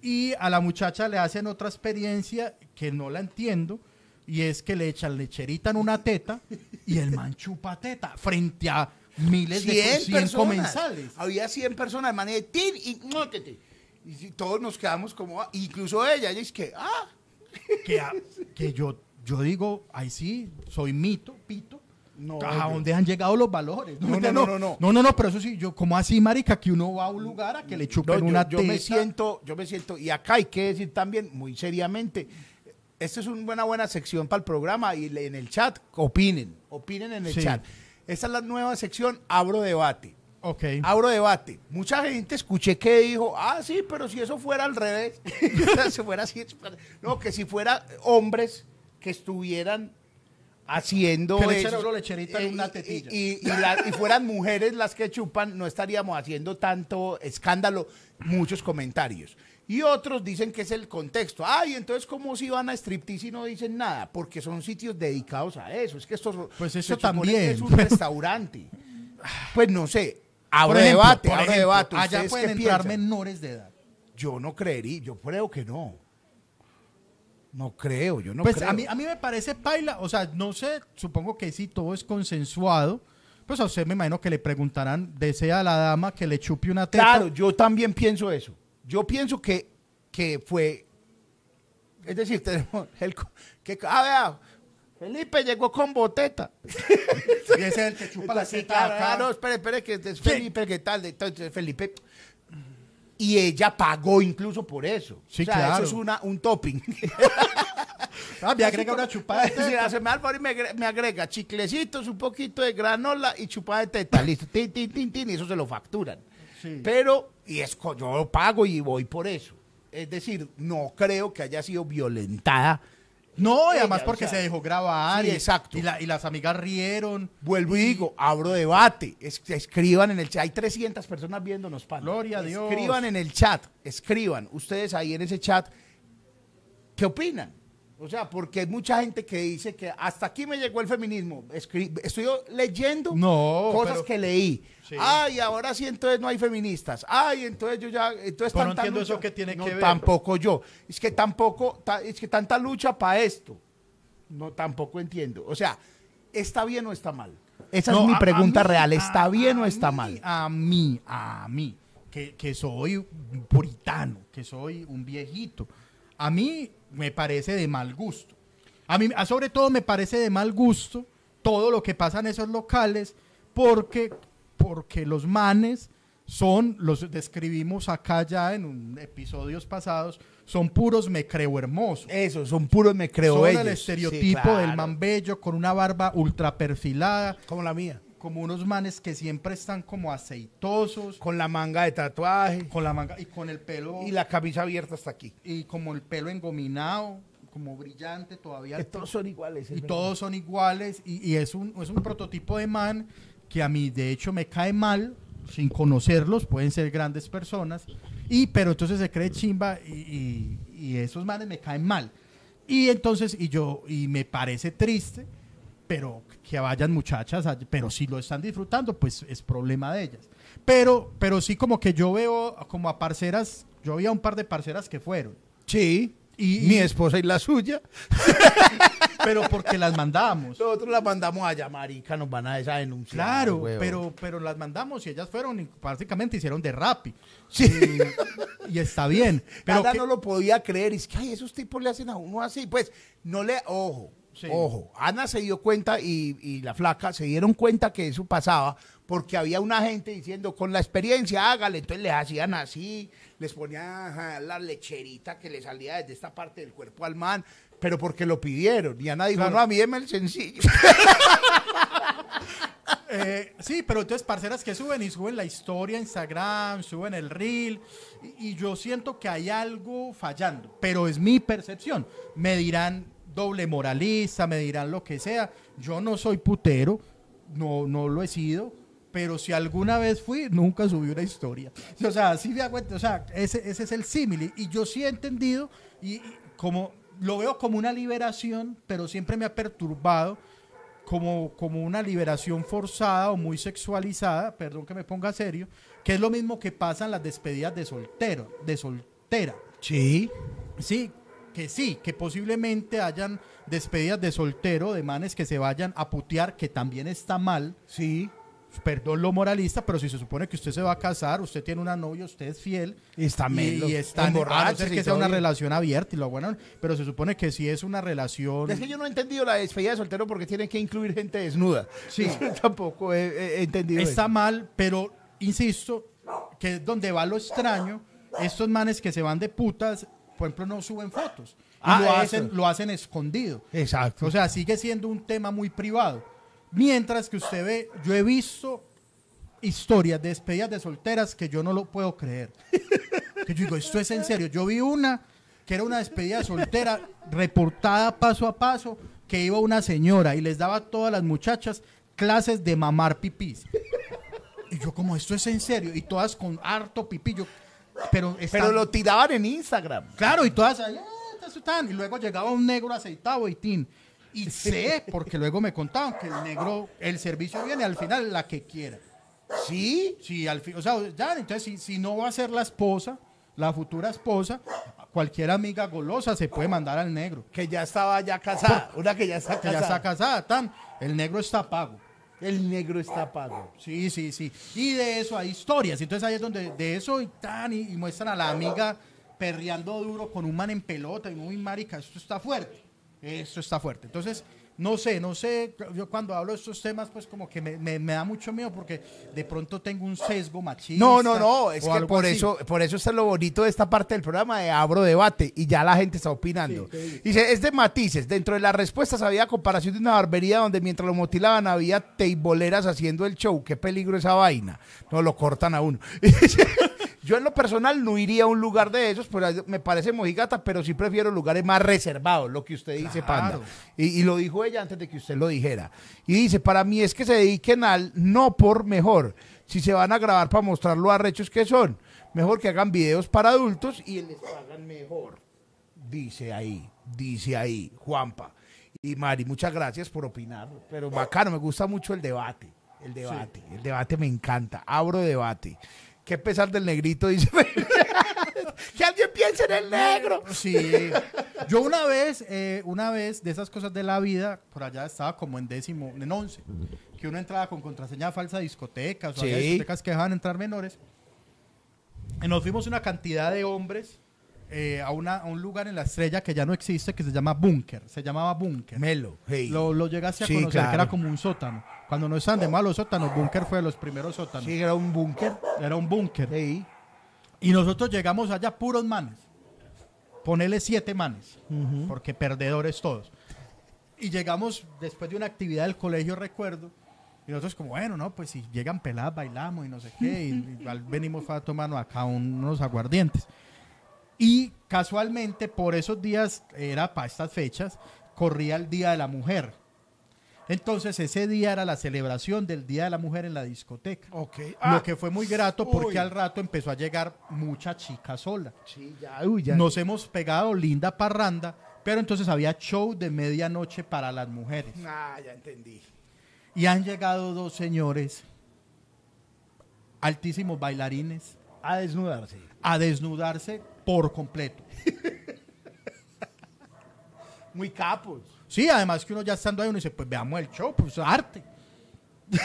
Y a la muchacha le hacen otra experiencia que no la entiendo. Y es que le echan lecherita en una teta y el man chupa teta frente a miles de 100 100 personas. comensales. Había 100 personas tin y. Y todos nos quedamos como, ah, incluso ella, ella es que, ah, Que, yo, yo digo, ay sí, soy mito, pito. No, ¿A dónde han llegado los valores? No, no, no, no, no. No, no, no, pero eso sí, yo, como así, marica, que uno va a un lugar a que le No, chupen yo, una yo teta. me siento, yo me siento, y acá hay que decir también muy seriamente, esta es una buena, buena sección para el programa y en el chat opinen, opinen en el Sí. chat. Esta es la nueva sección, abro debate. Ok. Abro debate. Mucha gente escuché que dijo, ah, sí, pero si eso fuera al revés, si fuera así, no, que si fuera hombres que estuvieran haciendo Que eso, lecherita en eh, una tetilla. y, y la- y fueran mujeres las que chupan, no estaríamos haciendo tanto escándalo, muchos comentarios. Y otros dicen que es el contexto. Ay, entonces, ¿cómo si van a striptease y no dicen nada? Porque son sitios dedicados a eso. Es que esto Pues eso también. es un restaurante. Pues no sé. Ejemplo, debate, ejemplo, debate. Allá ¿Ustedes pueden entrar piensan? menores de edad. Yo no creería, yo creo que no. No creo, yo no pues creo. a mí, a mí me parece paila, o sea, no sé, supongo que sí, todo es consensuado. Pues a usted me imagino que le preguntarán, desea a la dama que le chupe una teta. Claro, yo también pienso eso. Yo pienso que, que fue. Es decir, tenemos el. Que, ah, vea, Felipe llegó con boteta. Y ese es el que chupa la teta claro, ah, no, espere, espere, que es. Felipe, ¿qué tal? Entonces, Felipe. Y ella pagó incluso por eso. Sí, o sea, claro. eso es una, un topping. Ah, me agrega una chupada de teta. se me y me agrega, me agrega chiclecitos, un poquito de granola y chupada de teta. Listo, tin, tin, tin, tin, y eso se lo facturan. Sí. Pero, y es, yo lo pago y voy por eso. Es decir, no creo que haya sido violentada. No, y Ella, además o porque sea, se dejó grabar. sí, y, exacto. Y, la- y las amigas rieron. Vuelvo y digo, abro debate. Es- escriban en el chat. Hay 300 personas viéndonos, pan. Gloria a Dios. Escriban en el chat. Escriban. Ustedes ahí en ese chat, ¿qué opinan? O sea, porque hay mucha gente que dice que hasta aquí me llegó el feminismo. Escri- estoy leyendo No, cosas pero- que leí. Sí. Ay, ahora sí, entonces no hay feministas. Ay, entonces yo ya. Entonces Pero no entiendo lucha. eso qué tiene No, que ver. Tampoco yo. Es que tampoco, ta- es que tanta lucha para esto. No, tampoco entiendo. O sea, ¿está bien o está mal? Esa No, es mi a- a pregunta mí- real. ¿Está a- bien o a está mí- mal? A mí, a mí, que, que soy puritano, que soy un viejito, a mí me parece de mal gusto. A mí, a- sobre todo, me parece de mal gusto todo lo que pasa en esos locales, porque, porque los manes son, los describimos acá ya en un, episodios pasados, son puros me creo hermoso. Eso, son puros me creo son el estereotipo Sí, claro. del man bello con una barba ultra perfilada, Como la mía. Como unos manes que siempre están como aceitosos, Con la manga de tatuaje con la manga y con el pelo y la camisa abierta hasta aquí. y como el pelo engominado, como brillante todavía. Que todos son iguales. es y todos son iguales y, y es, un, es un prototipo de man que a mí de hecho me cae mal sin conocerlos, pueden ser grandes personas, y pero entonces se cree chimba y, y- y esos manes me caen mal. Y entonces, y yo, y me parece triste, pero que vayan muchachas, pero si lo están disfrutando, pues es problema de ellas. Pero, pero sí como que yo veo como a parceras, yo vi a un par de parceras que fueron. Sí. Y- mi esposa y la suya. Pero porque las mandamos. Nosotros la mandamos allá, marica, nos van a esa denuncia. Claro, pero, pero las mandamos y ellas fueron y básicamente hicieron de rapi. Sí. Y, y está bien. Pero que- no lo podía creer. Y es que, ay, esos tipos le hacen a uno así. Pues, no le. Ojo, Sí. ojo. Ana se dio cuenta y, y la flaca se dieron cuenta que eso pasaba porque había una gente diciendo, con la experiencia, hágale. Entonces les hacían así, les ponían la lecherita que le salía desde esta parte del cuerpo al man, pero porque lo pidieron. Y Ana dijo, Claro. no, a mí deme el sencillo. Eh, sí, pero entonces parceras que suben y suben la historia Instagram, suben el reel y, y yo siento que hay algo fallando, pero es mi percepción. Me dirán doble moralista, me dirán lo que sea. Yo no soy putero, no, no lo he sido, pero si alguna vez fui, nunca subí una historia. O sea, sí me ent- o sea, ese, ese es el símil y yo sí he entendido y, y como lo veo como una liberación, pero siempre me ha perturbado como, como una liberación forzada o muy sexualizada, perdón que me ponga serio, que es lo mismo que pasa en las despedidas de soltero, de soltera. Sí. Sí, que sí, que posiblemente hayan despedidas de soltero, de manes que se vayan a putear, que también está mal. Sí. Perdón lo moralista, pero si se supone que usted se va a casar, usted tiene una novia, usted es fiel. Y está y, melo, y está a no ser que sea una bien. relación abierta y lo bueno, pero se supone que si es una relación Es que yo no he entendido la despedida de soltero porque tienen que incluir gente desnuda. Sí. Tampoco he, he entendido Está eso. mal, pero insisto, que es donde va lo extraño, estos manes que se van de putas, por ejemplo, no suben fotos. Y Ah, lo, eso. hacen, lo hacen escondido. Exacto. O sea, sigue siendo un tema muy privado. Mientras que usted ve, yo he visto historias de despedidas de solteras que yo no lo puedo creer. Que yo digo, esto es en serio. Yo vi una que era una despedida de soltera reportada paso a paso, que iba una señora y les daba a todas las muchachas clases de mamar pipís. Y yo como, esto es en serio. Y todas con harto pipí. Yo, pero, están- Pero lo tiraban en Instagram. Claro, y todas ahí, "Ah, ta, su, tan", y luego llegaba un negro aceitado y tin. Y sé, porque luego me contaban que el negro, el servicio viene al final la que quiera. Sí. Si al fin, o sea, ya, entonces si, si no va a ser la esposa, la futura esposa, cualquier amiga golosa se puede mandar al negro. Que ya estaba ya casada. Una que ya está Que ya está casada, tan, el negro está pago. El negro está pago. Sí, sí, sí. Y de eso hay historias. Entonces ahí es donde de eso y tan, y, y muestran a la amiga perreando duro con un man en pelota y muy marica, esto está fuerte. Esto está fuerte. Entonces, no sé, no sé, yo cuando hablo de estos temas, pues como que me, me- me da mucho miedo porque de pronto tengo un sesgo machista. No, no, no. Es que por así. eso, por eso está lo bonito de esta parte del programa de Abro Debate. Y ya la gente está opinando. Dice, es de matices. Dentro de las respuestas había comparación de una barbería donde mientras lo motilaban había teiboleras haciendo el show. Qué peligro esa vaina. No lo cortan a uno. Yo en lo personal no iría a un lugar de esos, pues me parece mojigata, pero sí prefiero lugares más reservados, lo que usted dice, Panda. Claro. Y, y lo dijo ella antes de que usted lo dijera. Y dice, para mí es que se dediquen al no por mejor. Si se van a grabar para mostrar lo arrechos que son, mejor que hagan videos para adultos y les pagan mejor. Dice ahí, dice ahí, Juanpa. Y Mari, muchas gracias por opinar. Pero bacano, me gusta mucho el debate. El debate, el debate me encanta. Abro debate. Qué pesar del negrito, dice. que alguien piense en el negro. Sí. Yo una vez, eh, una vez de esas cosas de la vida, por allá estaba como en décimo, en once, que uno entraba con contraseña falsa a discotecas, o había Sí. discotecas que dejaban entrar menores. Y nos fuimos una cantidad de hombres eh, a, una, a un lugar en la estrella que ya no existe, que se llama Búnker. Se llamaba Búnker. Melo, hey. Lo, lo llegaste a Sí, conocer, que era como un sótano, Cuando no estaban de mal los sótanos, búnker fue de los primeros sótanos. Sí, era un búnker. Era un búnker. Sí. Y nosotros llegamos allá puros manes. Ponele siete manes, porque perdedores todos. Y llegamos después de una actividad del colegio, recuerdo, y nosotros como, bueno, no, pues si llegan peladas, bailamos y no sé qué, y igual venimos a tomarnos acá unos aguardientes. Y casualmente, por esos días, era para estas fechas, corría el Día de la Mujer. Entonces ese día era la celebración del Día de la Mujer en la discoteca. Ok. Lo que fue muy grato porque Uy. al rato empezó a llegar mucha chica sola. Sí, ya, uy, ya. Nos hemos pegado linda parranda, pero entonces había show de medianoche para las mujeres. Ah, ya entendí. Y han llegado dos señores, altísimos bailarines, A desnudarse. a desnudarse por completo. Muy capos. Sí, además que uno ya estando ahí, uno dice, pues veamos el show, pues arte.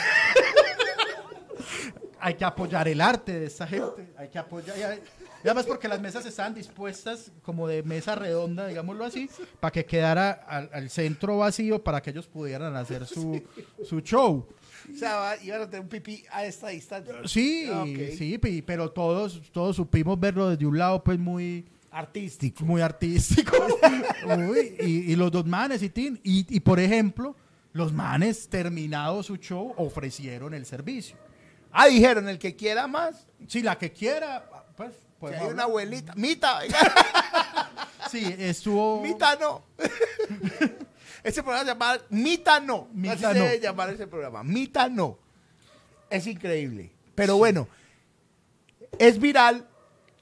hay que apoyar el arte de esta gente, hay que apoyar. Y además porque las mesas estaban dispuestas como de mesa redonda, digámoslo así, para que quedara al, al centro vacío para que ellos pudieran hacer su, su show. O sea, iban a tener un pipí a esta distancia. Sí, Ah, sí, pero todos, todos supimos verlo desde un lado, pues muy, Artístico. muy artístico. Uy, y, y los dos manes y tin. Y, y, por ejemplo, los manes, terminado su show, ofrecieron el servicio. Ah, dijeron, el que quiera más. Si la que quiera, pues. Que podemos hay una abuelita. Mita. Sí, estuvo. Mita no. ese programa se llama Mita no. Mita Así no. se debe llamar ese programa. Mita no. Es increíble. Pero bueno, es viral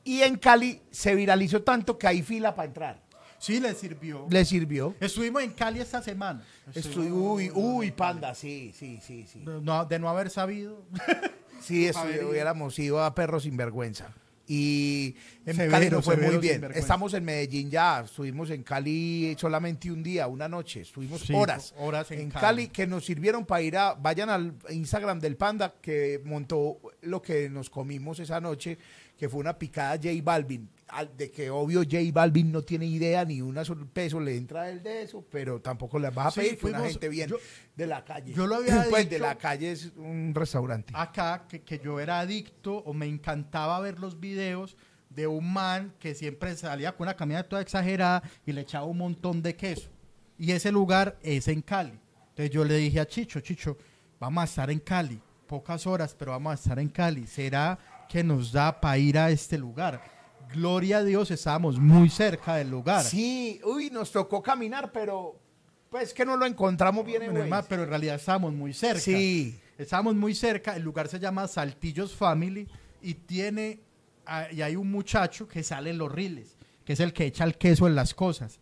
y en Cali se viralizó tanto que hay fila para entrar. Sí, le sirvió. ¿Le sirvió? Estuvimos en Cali esta semana. Estoy, uy, uy, panda, sí, sí, sí, sí. No, de no haber sabido. Sí, Javería. hubiéramos ido a Perros sin Vergüenza. Y en Severo, Cali nos fue muy bien. sinvergüenza. Estamos en Medellín ya, estuvimos en Cali solamente un día, una noche, estuvimos Sí, horas. horas en en Cali. Cali. que nos sirvieron para ir a, vayan al Instagram del Panda que montó lo que nos comimos esa noche, que fue una picada J Balvin. Al- De que obvio J Balvin no tiene idea ni un solo peso le entra a él de eso, pero tampoco les vas a Sí, pedir que una fuimos- gente bien yo- de la calle. yo lo había Pues de dicho- la calle es un restaurante. acá que, que yo era adicto o me encantaba ver los videos de un man que siempre salía con una camisa toda exagerada y le echaba un montón de queso. Y ese lugar es en Cali. Entonces yo le dije a Chicho, Chicho, vamos a estar en Cali, pocas horas, pero vamos a estar en Cali. ¿Será que nos da para ir a este lugar? Gloria a Dios, estábamos muy cerca del lugar. Sí, uy, nos tocó caminar, pero pues que no lo encontramos bien en ma- pero en realidad estábamos muy cerca. Sí. Estábamos muy cerca. El lugar se llama Saltillos Family y tiene ah, y hay un muchacho que sale en los riles, que es el que echa el queso en las cosas.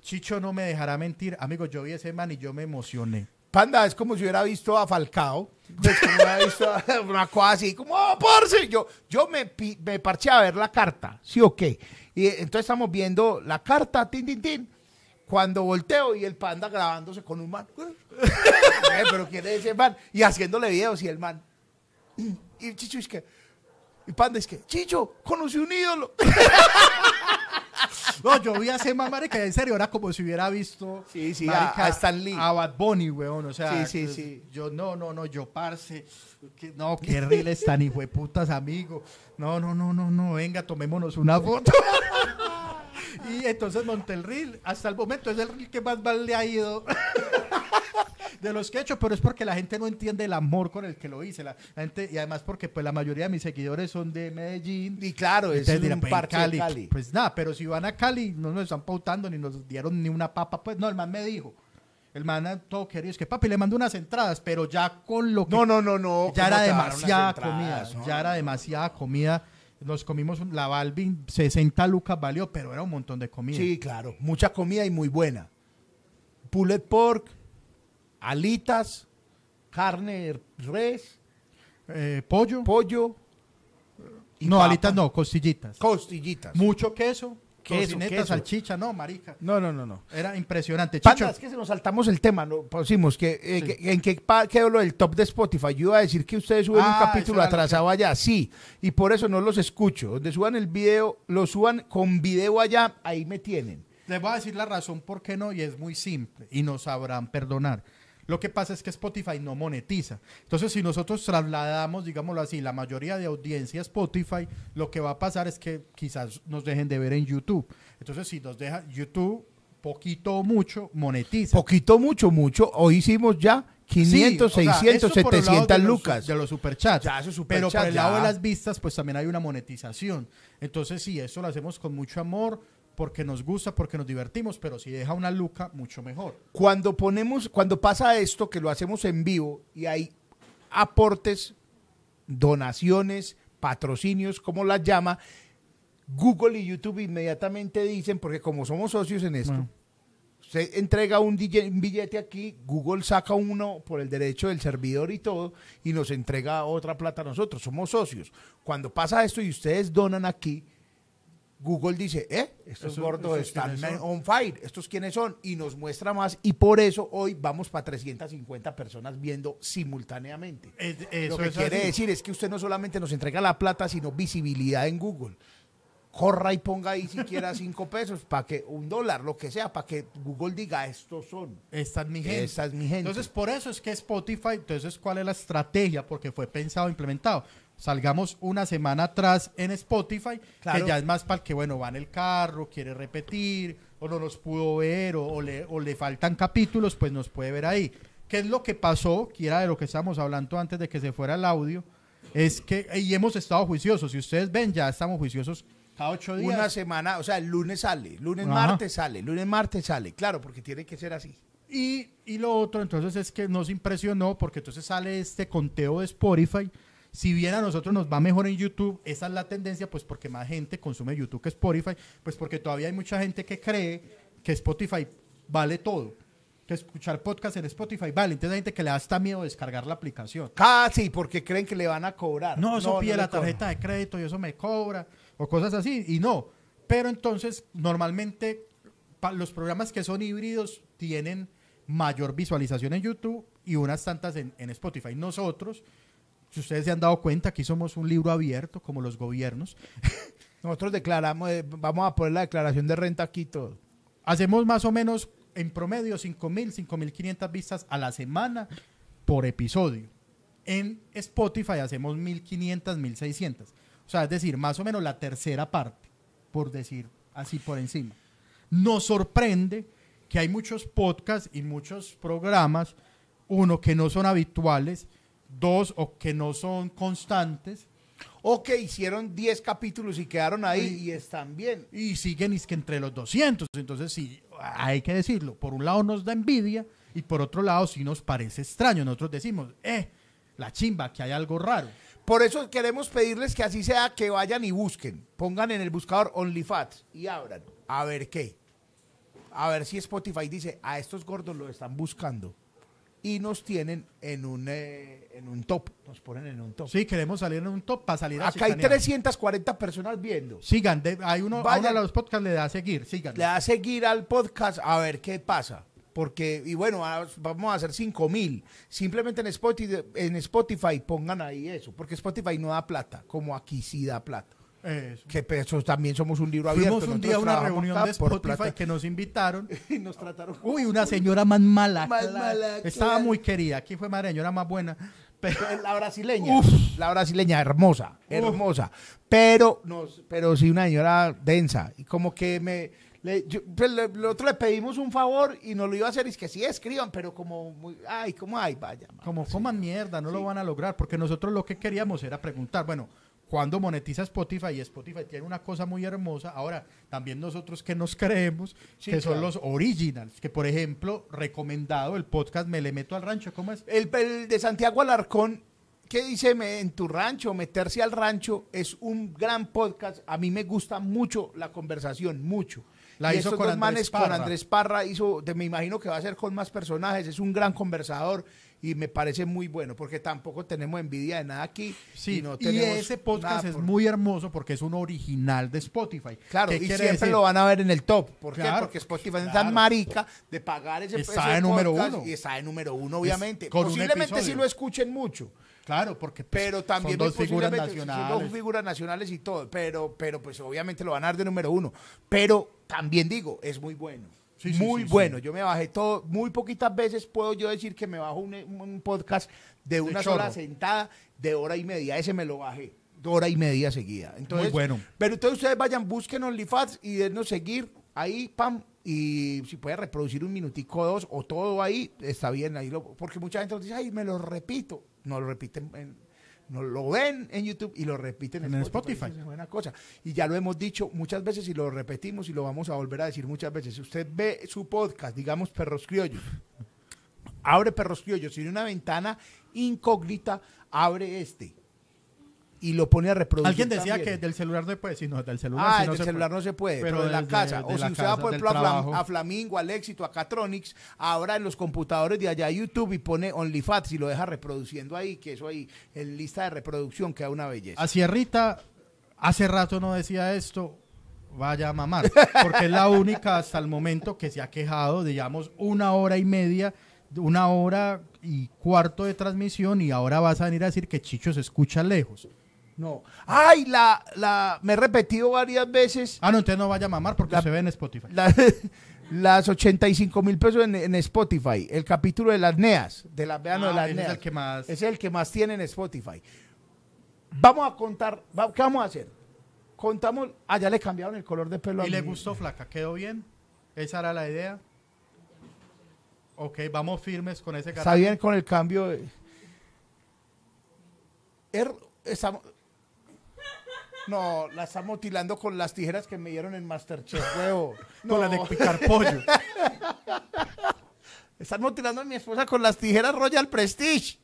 Chicho no me dejará mentir, amigo. Yo vi ese man y yo me emocioné. Panda, es como si hubiera visto a Falcao. Pues como una cosa así, como, ¡oh, parce! Yo, yo me, me parché a ver la carta, ¿sí o qué? Y entonces estamos viendo la carta, tin, tin, tin. Cuando volteo y el panda grabándose con un man. Eh, Pero ¿quién es ese man? Y haciéndole videos y el man. Y Chicho es que. Y panda es que, Chicho, conocí un ídolo. No, yo vi a ese man, marica, en serio, era como si hubiera visto Sí, sí, a- a Stan Lee. a Bad Bunny, weón, o sea, Sí, sí, sí. yo, no, no, no, yo, parce, que- no, qué riles tan hijo de putas, amigo, no, no, no, no, no, venga, tomémonos una foto. y entonces monté el reel, hasta el momento es el reel que más mal le ha ido. De los que he hecho, pero es porque la gente no entiende el amor con el que lo hice. La, la gente, y además porque pues la mayoría de mis seguidores son de Medellín. Y claro, es dirán, un pues, en parche de Cali. Pues nada, pero si van a Cali, no nos están pautando ni nos dieron ni una papa. Pues no, el man me dijo. El man ah, todo querido. Es que papi le mandó unas entradas, pero ya con lo que. No, no, no, no. ya ¿cómo era demasiada entradas? comida. No, ya era demasiada comida. Nos comimos la Balvin, 60 lucas valió, pero era un montón de comida. Sí, claro. Mucha comida y muy buena. Pulled pork, alitas, carne res, Eh, pollo. pollo. y no, papa. alitas no, costillitas. Costillitas. Mucho queso. Queso, salchicha, no, marica. No, no, no, no. Era impresionante. Chicho, Panda, es que se nos saltamos el tema, ¿no? Pusimos que, eh, Sí. que- en qué pa- quedó lo del top de Spotify. Yo iba a decir que ustedes suben Ah, un eso capítulo atrasado allá, sí, y por eso no los escucho. Donde suban el video, lo suban con video allá, ahí me tienen. Les voy a decir la razón por qué no, y es muy simple, y nos sabrán perdonar. Lo que pasa es que Spotify no monetiza. Entonces, si nosotros trasladamos, digámoslo así, la mayoría de audiencia a Spotify, lo que va a pasar es que quizás nos dejen de ver en YouTube. Entonces, si nos deja YouTube, poquito o mucho, monetiza. Poquito, mucho, mucho. Hoy hicimos ya 500, Sí, o sea, 600, eso por el lado 700 de los- lucas. De los superchats. Ya, Pero por superchats, el lado de las vistas, pues también hay una monetización. Entonces, sí, eso lo hacemos con mucho amor, porque nos gusta, porque nos divertimos, pero si deja una luca, mucho mejor. Cuando ponemos, cuando pasa esto, que lo hacemos en vivo y hay aportes, donaciones, patrocinios, como las llama, Google y YouTube inmediatamente dicen, porque como somos socios en esto, Bueno. se entrega un, DJ un billete aquí, Google saca uno por el derecho del servidor y todo, y nos entrega otra plata a nosotros, somos socios. Cuando pasa esto y ustedes donan aquí, Google dice, eh, estos Eso- gordos ¿estos están on fire, estos quiénes son, y nos muestra más, y por eso hoy vamos para 350 personas viendo simultáneamente. Es- Lo que quiere así. decir es que usted no solamente nos entrega la plata, sino visibilidad en Google. Corra y ponga ahí siquiera cinco pesos, para que un dólar, lo que sea, para que Google diga, estos son. Esta es mi gente. Esta es mi gente. Entonces, por eso es que Spotify, entonces, ¿cuál es la estrategia? Porque fue pensado, implementado. Salgamos una semana atrás en Spotify, Claro. que ya es más para el que, bueno, va en el carro, quiere repetir, o no nos pudo ver, o, o le, o le faltan capítulos, pues nos puede ver ahí. ¿Qué es lo que pasó? Que era de lo que estábamos hablando antes de que se fuera el audio. Es que, y hemos estado juiciosos. Si ustedes ven, ya estamos juiciosos cada ocho días. Una semana, o sea, el lunes sale, lunes, Ajá. martes sale, lunes, martes sale. Claro, porque tiene que ser así. Y, y lo otro, entonces, es que nos impresionó porque entonces sale este conteo de Spotify. Si bien a nosotros nos va mejor en YouTube, esa es la tendencia, pues porque más gente consume YouTube que Spotify, pues porque todavía hay mucha gente que cree que Spotify vale todo, que escuchar podcast en Spotify vale. Entonces hay gente que le da hasta miedo descargar la aplicación. Casi, porque creen que le van a cobrar. No, eso pide la tarjeta de crédito y eso me cobra, o cosas así, y no. Pero entonces, normalmente, los programas que son híbridos tienen mayor visualización en YouTube y unas tantas en, en Spotify. Nosotros, si ustedes se han dado cuenta, aquí somos un libro abierto, como los gobiernos. Nosotros declaramos, eh, vamos a poner la declaración de renta aquí todo. Hacemos más o menos, en promedio, 5.000, 5.500 vistas a la semana por episodio. En Spotify hacemos 1.500, 1.600. O sea, es decir, más o menos la tercera parte, por decir así por encima. Nos sorprende que hay muchos podcasts y muchos programas, uno, que no son habituales, dos, o que no son constantes, O que hicieron 10 capítulos y quedaron ahí y están bien. y siguen es que entre los 200. Entonces, sí, hay que decirlo. Por un lado nos da envidia y por otro lado sí nos parece extraño. Nosotros decimos, eh, la chimba, que hay algo raro. Por eso queremos pedirles que así sea, que vayan y busquen. Pongan en el buscador OnlyFats y abran. A ver qué. A ver si Spotify dice, a estos gordos lo están buscando. Y nos tienen en un, eh, en un top. Nos ponen en un top. Sí, queremos salir en un top para salir a Acá hay chicanear. 340 personas viendo. Sigan, de- hay uno, a Vayan. uno de los podcasts le da a seguir, sigan. Le da a seguir al podcast a ver qué pasa. Porque, y bueno, a- vamos a hacer 5 mil. Simplemente en Spotify, en Spotify pongan ahí eso. Porque Spotify no da plata, como aquí sí da plata. Eso. Que pues, también somos un libro abierto. Fuimos un día a una reunión de Spotify que nos invitaron. y nos trataron. Uy, una señora más mala. Más clara. mala, Estaba muy querida. Aquí fue madre señora más buena. Pero, La brasileña. La brasileña, hermosa, hermosa. Pero, nos, pero sí una señora densa. Y como que me. Le, yo- pues, le- nosotros le pedimos un favor y nos lo iba a hacer. Y es que sí, escriban, pero como. Muy, ay, como, ay, vaya. como coman mierda, no lo van a lograr, porque nosotros lo que queríamos era preguntar, bueno, ¿cuándo monetiza Spotify? Y Spotify tiene una cosa muy hermosa. Ahora, también nosotros que nos creemos, Sí, que son los originals, que por ejemplo, recomendado el podcast Me le meto al rancho, ¿cómo es? El, el de Santiago Alarcón, que dice me- en tu rancho, meterse al rancho, es un gran podcast. A mí me gusta mucho la conversación, mucho. La Y hizo estos con dos Andrés manes con. Andrés Parra hizo, de- me imagino que va a ser con más personajes, es un gran conversador y me parece muy bueno, porque tampoco tenemos envidia de nada aquí. Sí, y, no y tenemos ese podcast es por- muy hermoso porque es un original de Spotify. Claro, ¿Qué y siempre decir? lo van a ver en el top. ¿Por qué? Porque Spotify es tan marica de pagar ese, Está de número uno. Y está de número uno, obviamente. con Posiblemente sí lo escuchen mucho. Claro, porque pues, Pero también son dos figuras son nacionales. dos figuras nacionales y todo, pero, pero pues obviamente lo van a dar de número uno. Pero también digo, es muy bueno. Sí, muy sí, bueno. Yo me bajé todo, muy poquitas veces puedo yo decir que me bajo un, un podcast de una sola chorro. sentada de hora y media. Ese me lo bajé, de hora y media seguida. Entonces, Muy bueno. Pero entonces ustedes vayan, busquen OnlyFans y denos seguir ahí, pam. Y si puede reproducir un minutico o dos o todo ahí, está bien. Ahí lo, porque mucha gente nos dice, ay, me lo repito. No lo repiten, en- no lo ven en YouTube y lo repiten en, En Spotify. Spotify. Es buena cosa. Y ya lo hemos dicho muchas veces y lo repetimos y lo vamos a volver a decir muchas veces. Si usted ve su podcast, digamos Perros Criollos, abre Perros Criollos, tiene una ventana incógnita, abre este y lo pone a reproducir. Alguien decía también. que del celular no se puede, sí, no, del celular Ah, el no del se celular puede. no se puede, pero, Pero de la casa. de o si usted va, por ejemplo, a, Flam- trabajo. a Flamingo, al Éxito, a Catronics, ahora en los computadores de allá YouTube y pone OnlyFans y lo deja reproduciendo ahí, que eso ahí, en lista de reproducción, queda una belleza. A Sierrita, hace rato no decía esto, vaya a mamar, porque es la única hasta el momento que se ha quejado, digamos, una hora y media, una hora y cuarto de transmisión y ahora vas a venir a decir que Chicho se escucha lejos. No. Ay, la, la, me he repetido varias veces Ah, no, entonces no vaya a mamar porque La- se ve en Spotify. la- las 85 mil pesos en, en Spotify. El capítulo de las NEAS, de las vean de Ah, las ese es NEAS. el que más... Es el que más tiene en Spotify. Vamos a contar, ¿qué vamos a hacer? Contamos, ah, ya le cambiaron el color de pelo a ¿Y le gustó flaca? ¿Quedó bien? ¿Esa era la idea? Ok, vamos firmes con ese Está carajo. bien con el cambio de... Er- estamos... No, la estamos mutilando con las tijeras que me dieron en Masterchef, huevo. No, Con la de picar pollo. Están mutilando a mi esposa con las tijeras Royal Prestige.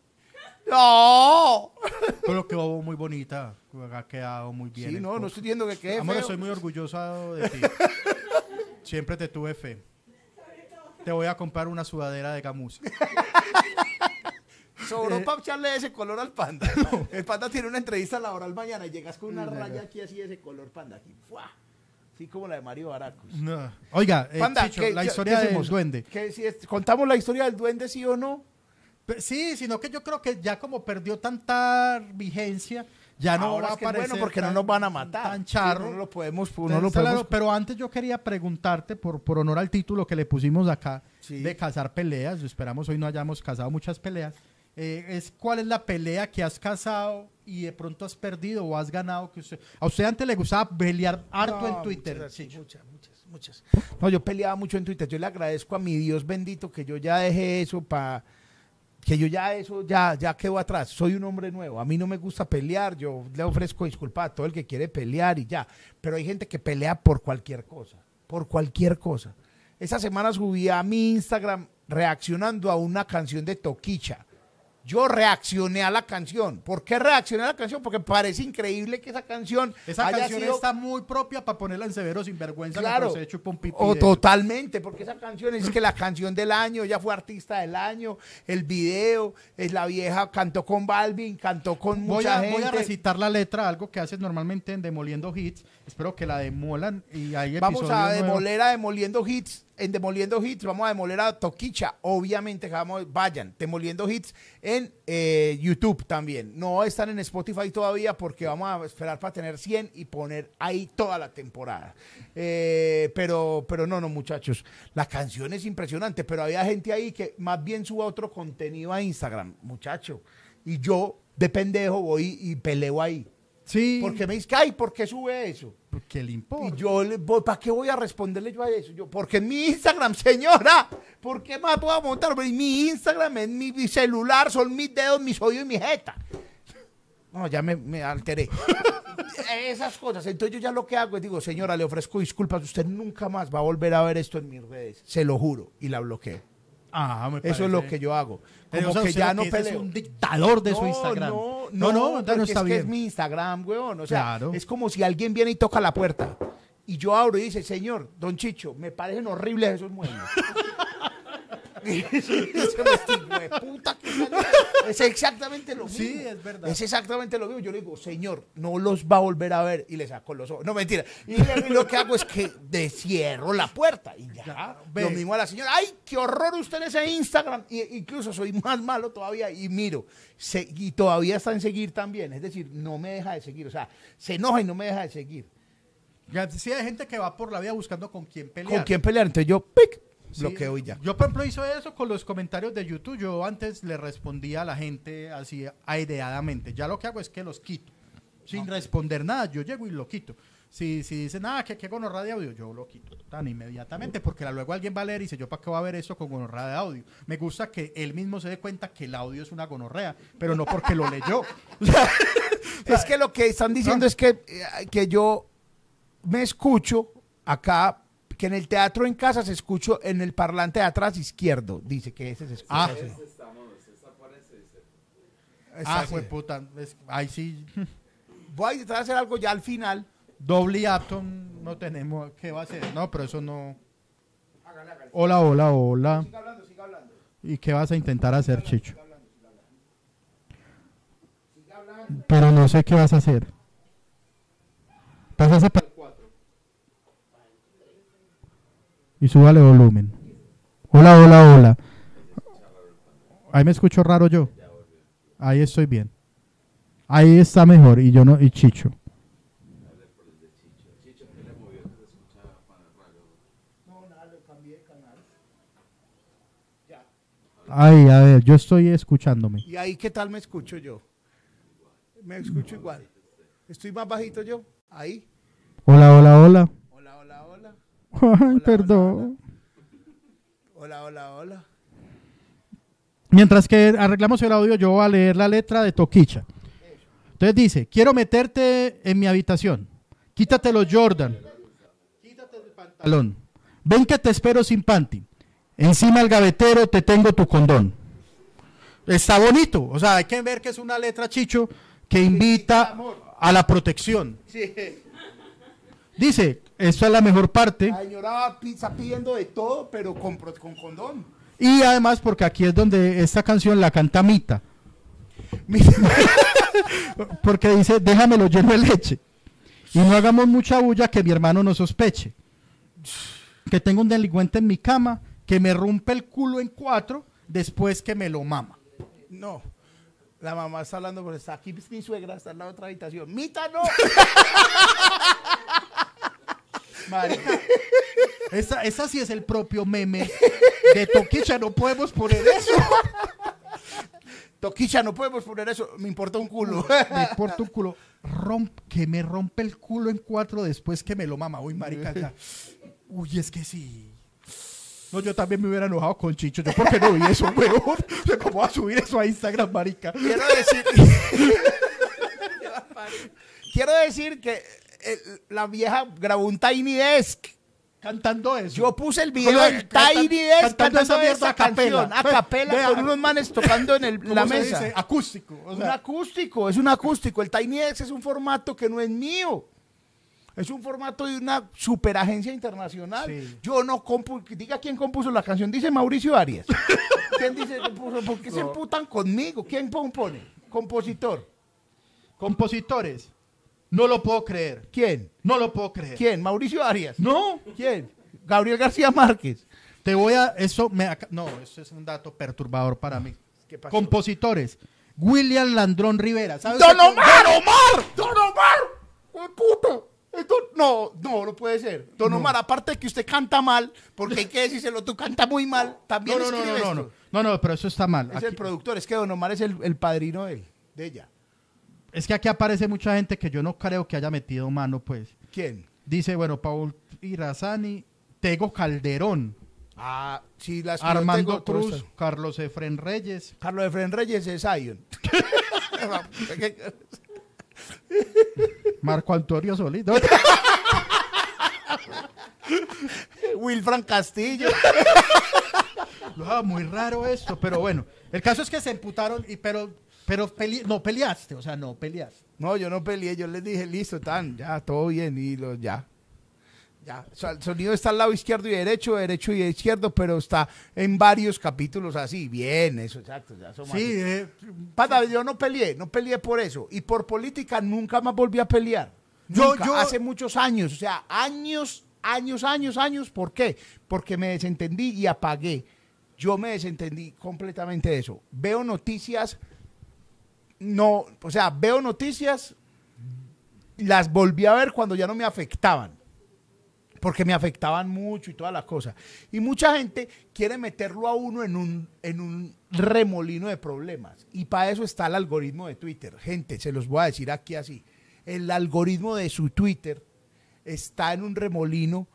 ¡No! Pero quedó muy bonita. Ha quedado muy bien. Sí, no, no estoy diciendo que quede Amor, feo. estoy muy orgulloso de ti. Siempre te tuve fe. Te voy a comprar una sudadera de gamuza. Sobró Eh, para echarle ese color al panda. El panda tiene una entrevista laboral mañana y llegas con una raya aquí así de ese color panda aquí. ¡Fua! Así como la de Mario Baracus. No. Oiga, eh, Panda, Chicho, ¿qué- la historia qué del hacemos? duende. ¿Qué si es- ¿Contamos la historia del duende, sí o no? Sí, sino que yo creo que ya como perdió tanta vigencia, ya no Ahora va a es que es aparecer bueno porque no tan- nos van a matar. Tan charro. Sí, no lo podemos, no Entonces, lo claro, podemos. pero antes yo quería preguntarte, por, por honor al título que le pusimos acá, Sí. de cazar peleas, esperamos hoy no hayamos cazado muchas peleas, eh, es cuál es la pelea que has cazado y de pronto has perdido o has ganado. Que usted, a usted antes le gustaba pelear harto No, en Twitter. Muchas, muchas, muchas. No, yo peleaba mucho en Twitter. Yo le agradezco a mi Dios bendito que yo ya dejé eso para que yo ya eso ya ya quedó atrás. Soy un hombre nuevo. A mí no me gusta pelear. Yo le ofrezco disculpas a todo el que quiere pelear y ya. Pero hay gente que pelea por cualquier cosa, por cualquier cosa. Esa semana subí a mi Instagram reaccionando a una canción de Toquicha. Yo reaccioné a la canción. ¿Por qué reaccioné a la canción? Porque parece increíble que esa canción Esa haya canción sido está muy propia para ponerla en severo sin vergüenza. Claro. se O de totalmente, porque esa canción es que la canción del año, ella fue artista del año, el video, es la vieja, cantó con Balvin, cantó con Voy mucha a, gente. voy a recitar la letra, algo que haces normalmente en Demoliendo Hits. Espero que la demolan y hay Vamos a nuevo. demoler a Demoliendo Hits. En Demoliendo Hits vamos a demoler a Toquicha. Obviamente, vamos, vayan. Demoliendo Hits en eh, YouTube también. No están en Spotify todavía porque vamos a esperar para tener 100 y poner ahí toda la temporada. Eh, pero, pero no, no, muchachos. La canción es impresionante, pero había gente ahí que más bien suba otro contenido a Instagram, muchacho. Y yo, de pendejo, voy y peleo ahí. Sí, Porque me dice, ay, ¿por qué sube eso? porque le importa. Y yo, le voy, ¿para qué voy a responderle yo a eso? Yo, porque en mi Instagram, señora, ¿por qué más puedo montar? Porque mi Instagram es mi, mi celular, son mis dedos, mis oídos y mi jeta. No, ya me, me alteré. Esas cosas. Entonces yo ya lo que hago es digo, señora, le ofrezco disculpas, usted nunca más va a volver a ver esto en mis redes. Se lo juro. Y la bloqueo. Me Eso es lo que yo hago. Como o sea, que ya no que es un dictador de su No, Instagram. No, no, no, no está es que es mi Instagram, weón. O sea, Claro. es como si alguien viene y toca la puerta. Y yo abro y dice, señor, don Chicho, me parecen horribles esos muebles. De puta que salió. es exactamente lo mismo. Sí, es verdad. Es exactamente lo mismo. Yo le digo, señor, no los va a volver a ver. Y le saco los ojos. No, mentira. Y lo que hago es que descierro la puerta. Y ya. Ya, lo mismo a la señora. ¡Ay, qué horror usted en ese Instagram! Y, incluso soy más malo todavía. Y miro. se- y todavía está en seguir también. Es decir, no me deja de seguir. O sea, se enoja y no me deja de seguir. Ya, Sí, hay gente que va por la vida buscando con quién pelear. ¿Con quién pelear? Entonces yo, ¡pic! Sí, bloqueo y ya. Yo, por ejemplo, hice eso con los comentarios de YouTube. Yo antes le respondía a la gente así aireadamente. Ya lo que hago es que los quito. Sin responder nada. Yo llego y lo quito. Si, si dicen, nada, que qué gonorra de audio, yo lo quito tan inmediatamente. Porque luego alguien va a leer y dice, ¿yo para qué voy a ver eso con gonorrea de audio? Me gusta que él mismo se dé cuenta que el audio es una gonorrea, pero no porque lo leyó. Es que lo que están diciendo Ah. es que, eh, que yo me escucho acá, que en el teatro en casa se escucho en el parlante de atrás izquierdo. Dice que ese se escucha. Ah. así. ah, pues puta. es- ahí sí. Voy a intentar hacer algo ya al final. Doble Apton no tenemos. ¿Qué va a hacer? No, pero eso no. Hola, hola, hola. Siga hablando, siga hablando. ¿Y qué vas a intentar hacer, Chicho? Pero no sé qué vas a hacer. Pásase para el 4. Y súbale volumen. Hola, hola, hola. Ahí me escucho raro yo. Ahí estoy bien. Ahí está mejor y yo no y Chicho. Ay, a ver, yo estoy escuchándome. ¿Y ahí qué tal me escucho yo? Me escucho igual. ¿Estoy más bajito yo? Ahí. Hola, hola, hola. Hola, hola, hola. Ay, perdón. Hola, hola, hola. Mientras que arreglamos el audio, yo voy a leer la letra de Toquicha. Entonces dice, quiero meterte en mi habitación. Quítate los Jordan. Quítate el pantalón. Ven que te espero sin panty. Encima del gavetero te tengo tu condón. Está bonito. O sea, hay que ver que es una letra, Chicho, que invita a la protección. Sí. Dice, esta es la mejor parte. La señora está pidiendo de todo, pero con, con condón. Y además porque aquí es donde esta canción la canta Mita. porque dice, déjamelo lleno de leche. Y no hagamos mucha bulla que mi hermano no sospeche. Que tengo un delincuente en mi cama que me rompe el culo en cuatro después que me lo mama. No. La mamá está hablando, pero está aquí mi suegra, está en la otra habitación. ¡Mita, no! Marica, esa, esa sí es el propio meme de Toquicha, no podemos poner eso. Toquicha, no podemos poner eso. Me importa un culo. Me importa un culo. Romp- que me rompe el culo en cuatro después que me lo mama. Uy, marica. ya. Uy, es que sí. No, yo también me hubiera enojado con Chicho. Yo, ¿por qué no vi eso, weón? ¿Cómo va a subir eso a Instagram, marica? Quiero decir. Quiero decir que la vieja grabó un Tiny Desk. Cantando eso. Yo puse el video ¿Cómo del Tiny Desk cantando esa esa a capela. canción. A capela Vea, con unos manes tocando en el- ¿Cómo la mesa. dice? Acústico. O un acústico, es un acústico. El Tiny Desk es un formato que no es mío. Es un formato de una superagencia internacional. Sí. Yo no compu diga quién compuso la canción, dice Mauricio Arias. ¿Quién dice compuso? ¿Por qué se emputan conmigo? ¿Quién compone? Compositor. compositores. No lo puedo creer. ¿Quién? No lo puedo creer. ¿Quién? Mauricio Arias. No. ¿Quién? Gabriel García Márquez. Te voy a. Eso me. No, eso es un dato perturbador para mí. ¿Qué pasó? Compositores. William Landrón Rivera. ¿Sabes ¡Don Omar! ¡Don Omar! ¡Don Omar! ¡Oh, puto! Esto- no, no, no puede ser. Don No. Omar, aparte de que usted canta mal, porque hay que decírselo, tú canta muy mal, también No, no, no, escribe no, no, esto. no. No, no, pero eso está mal. Es el productor, es que Don Omar es el, el padrino de, él, de ella. Es que aquí aparece mucha gente que yo no creo que haya metido mano, pues. ¿Quién? Dice, bueno, Paul Irazani, Tego Calderón, Ah, sí, la escribió Armando Cruz. Carlos Efren Reyes. Carlos Efren Reyes es Zion. Marco Antonio Solís. No, Wilfran Castillo. Ah, muy raro esto, pero bueno. El caso es que se emputaron, y, pero, pero pele- no peleaste, o sea, no peleaste. No, yo no peleé, yo les dije, listo, tan, ya, todo bien, y lo, ya. Ya, o sea, el sonido está al lado izquierdo y derecho, derecho y izquierdo, pero está en varios capítulos así, bien, eso, exacto, ya somos Sí, eh, Pata, yo no peleé, no peleé por eso, y por política nunca más volví a pelear. Yo- yo- hace muchos años, o sea, años, años, años, años, ¿por qué? Porque me desentendí y apagué. Yo me desentendí completamente de eso. Veo noticias, no, o sea, veo noticias, las volví a ver cuando ya no me afectaban. porque me afectaban mucho y todas las cosas. Y mucha gente quiere meterlo a uno en un, en un remolino de problemas. Y para eso está el algoritmo de Twitter. Gente, se los voy a decir aquí así. El algoritmo de su Twitter está en un remolino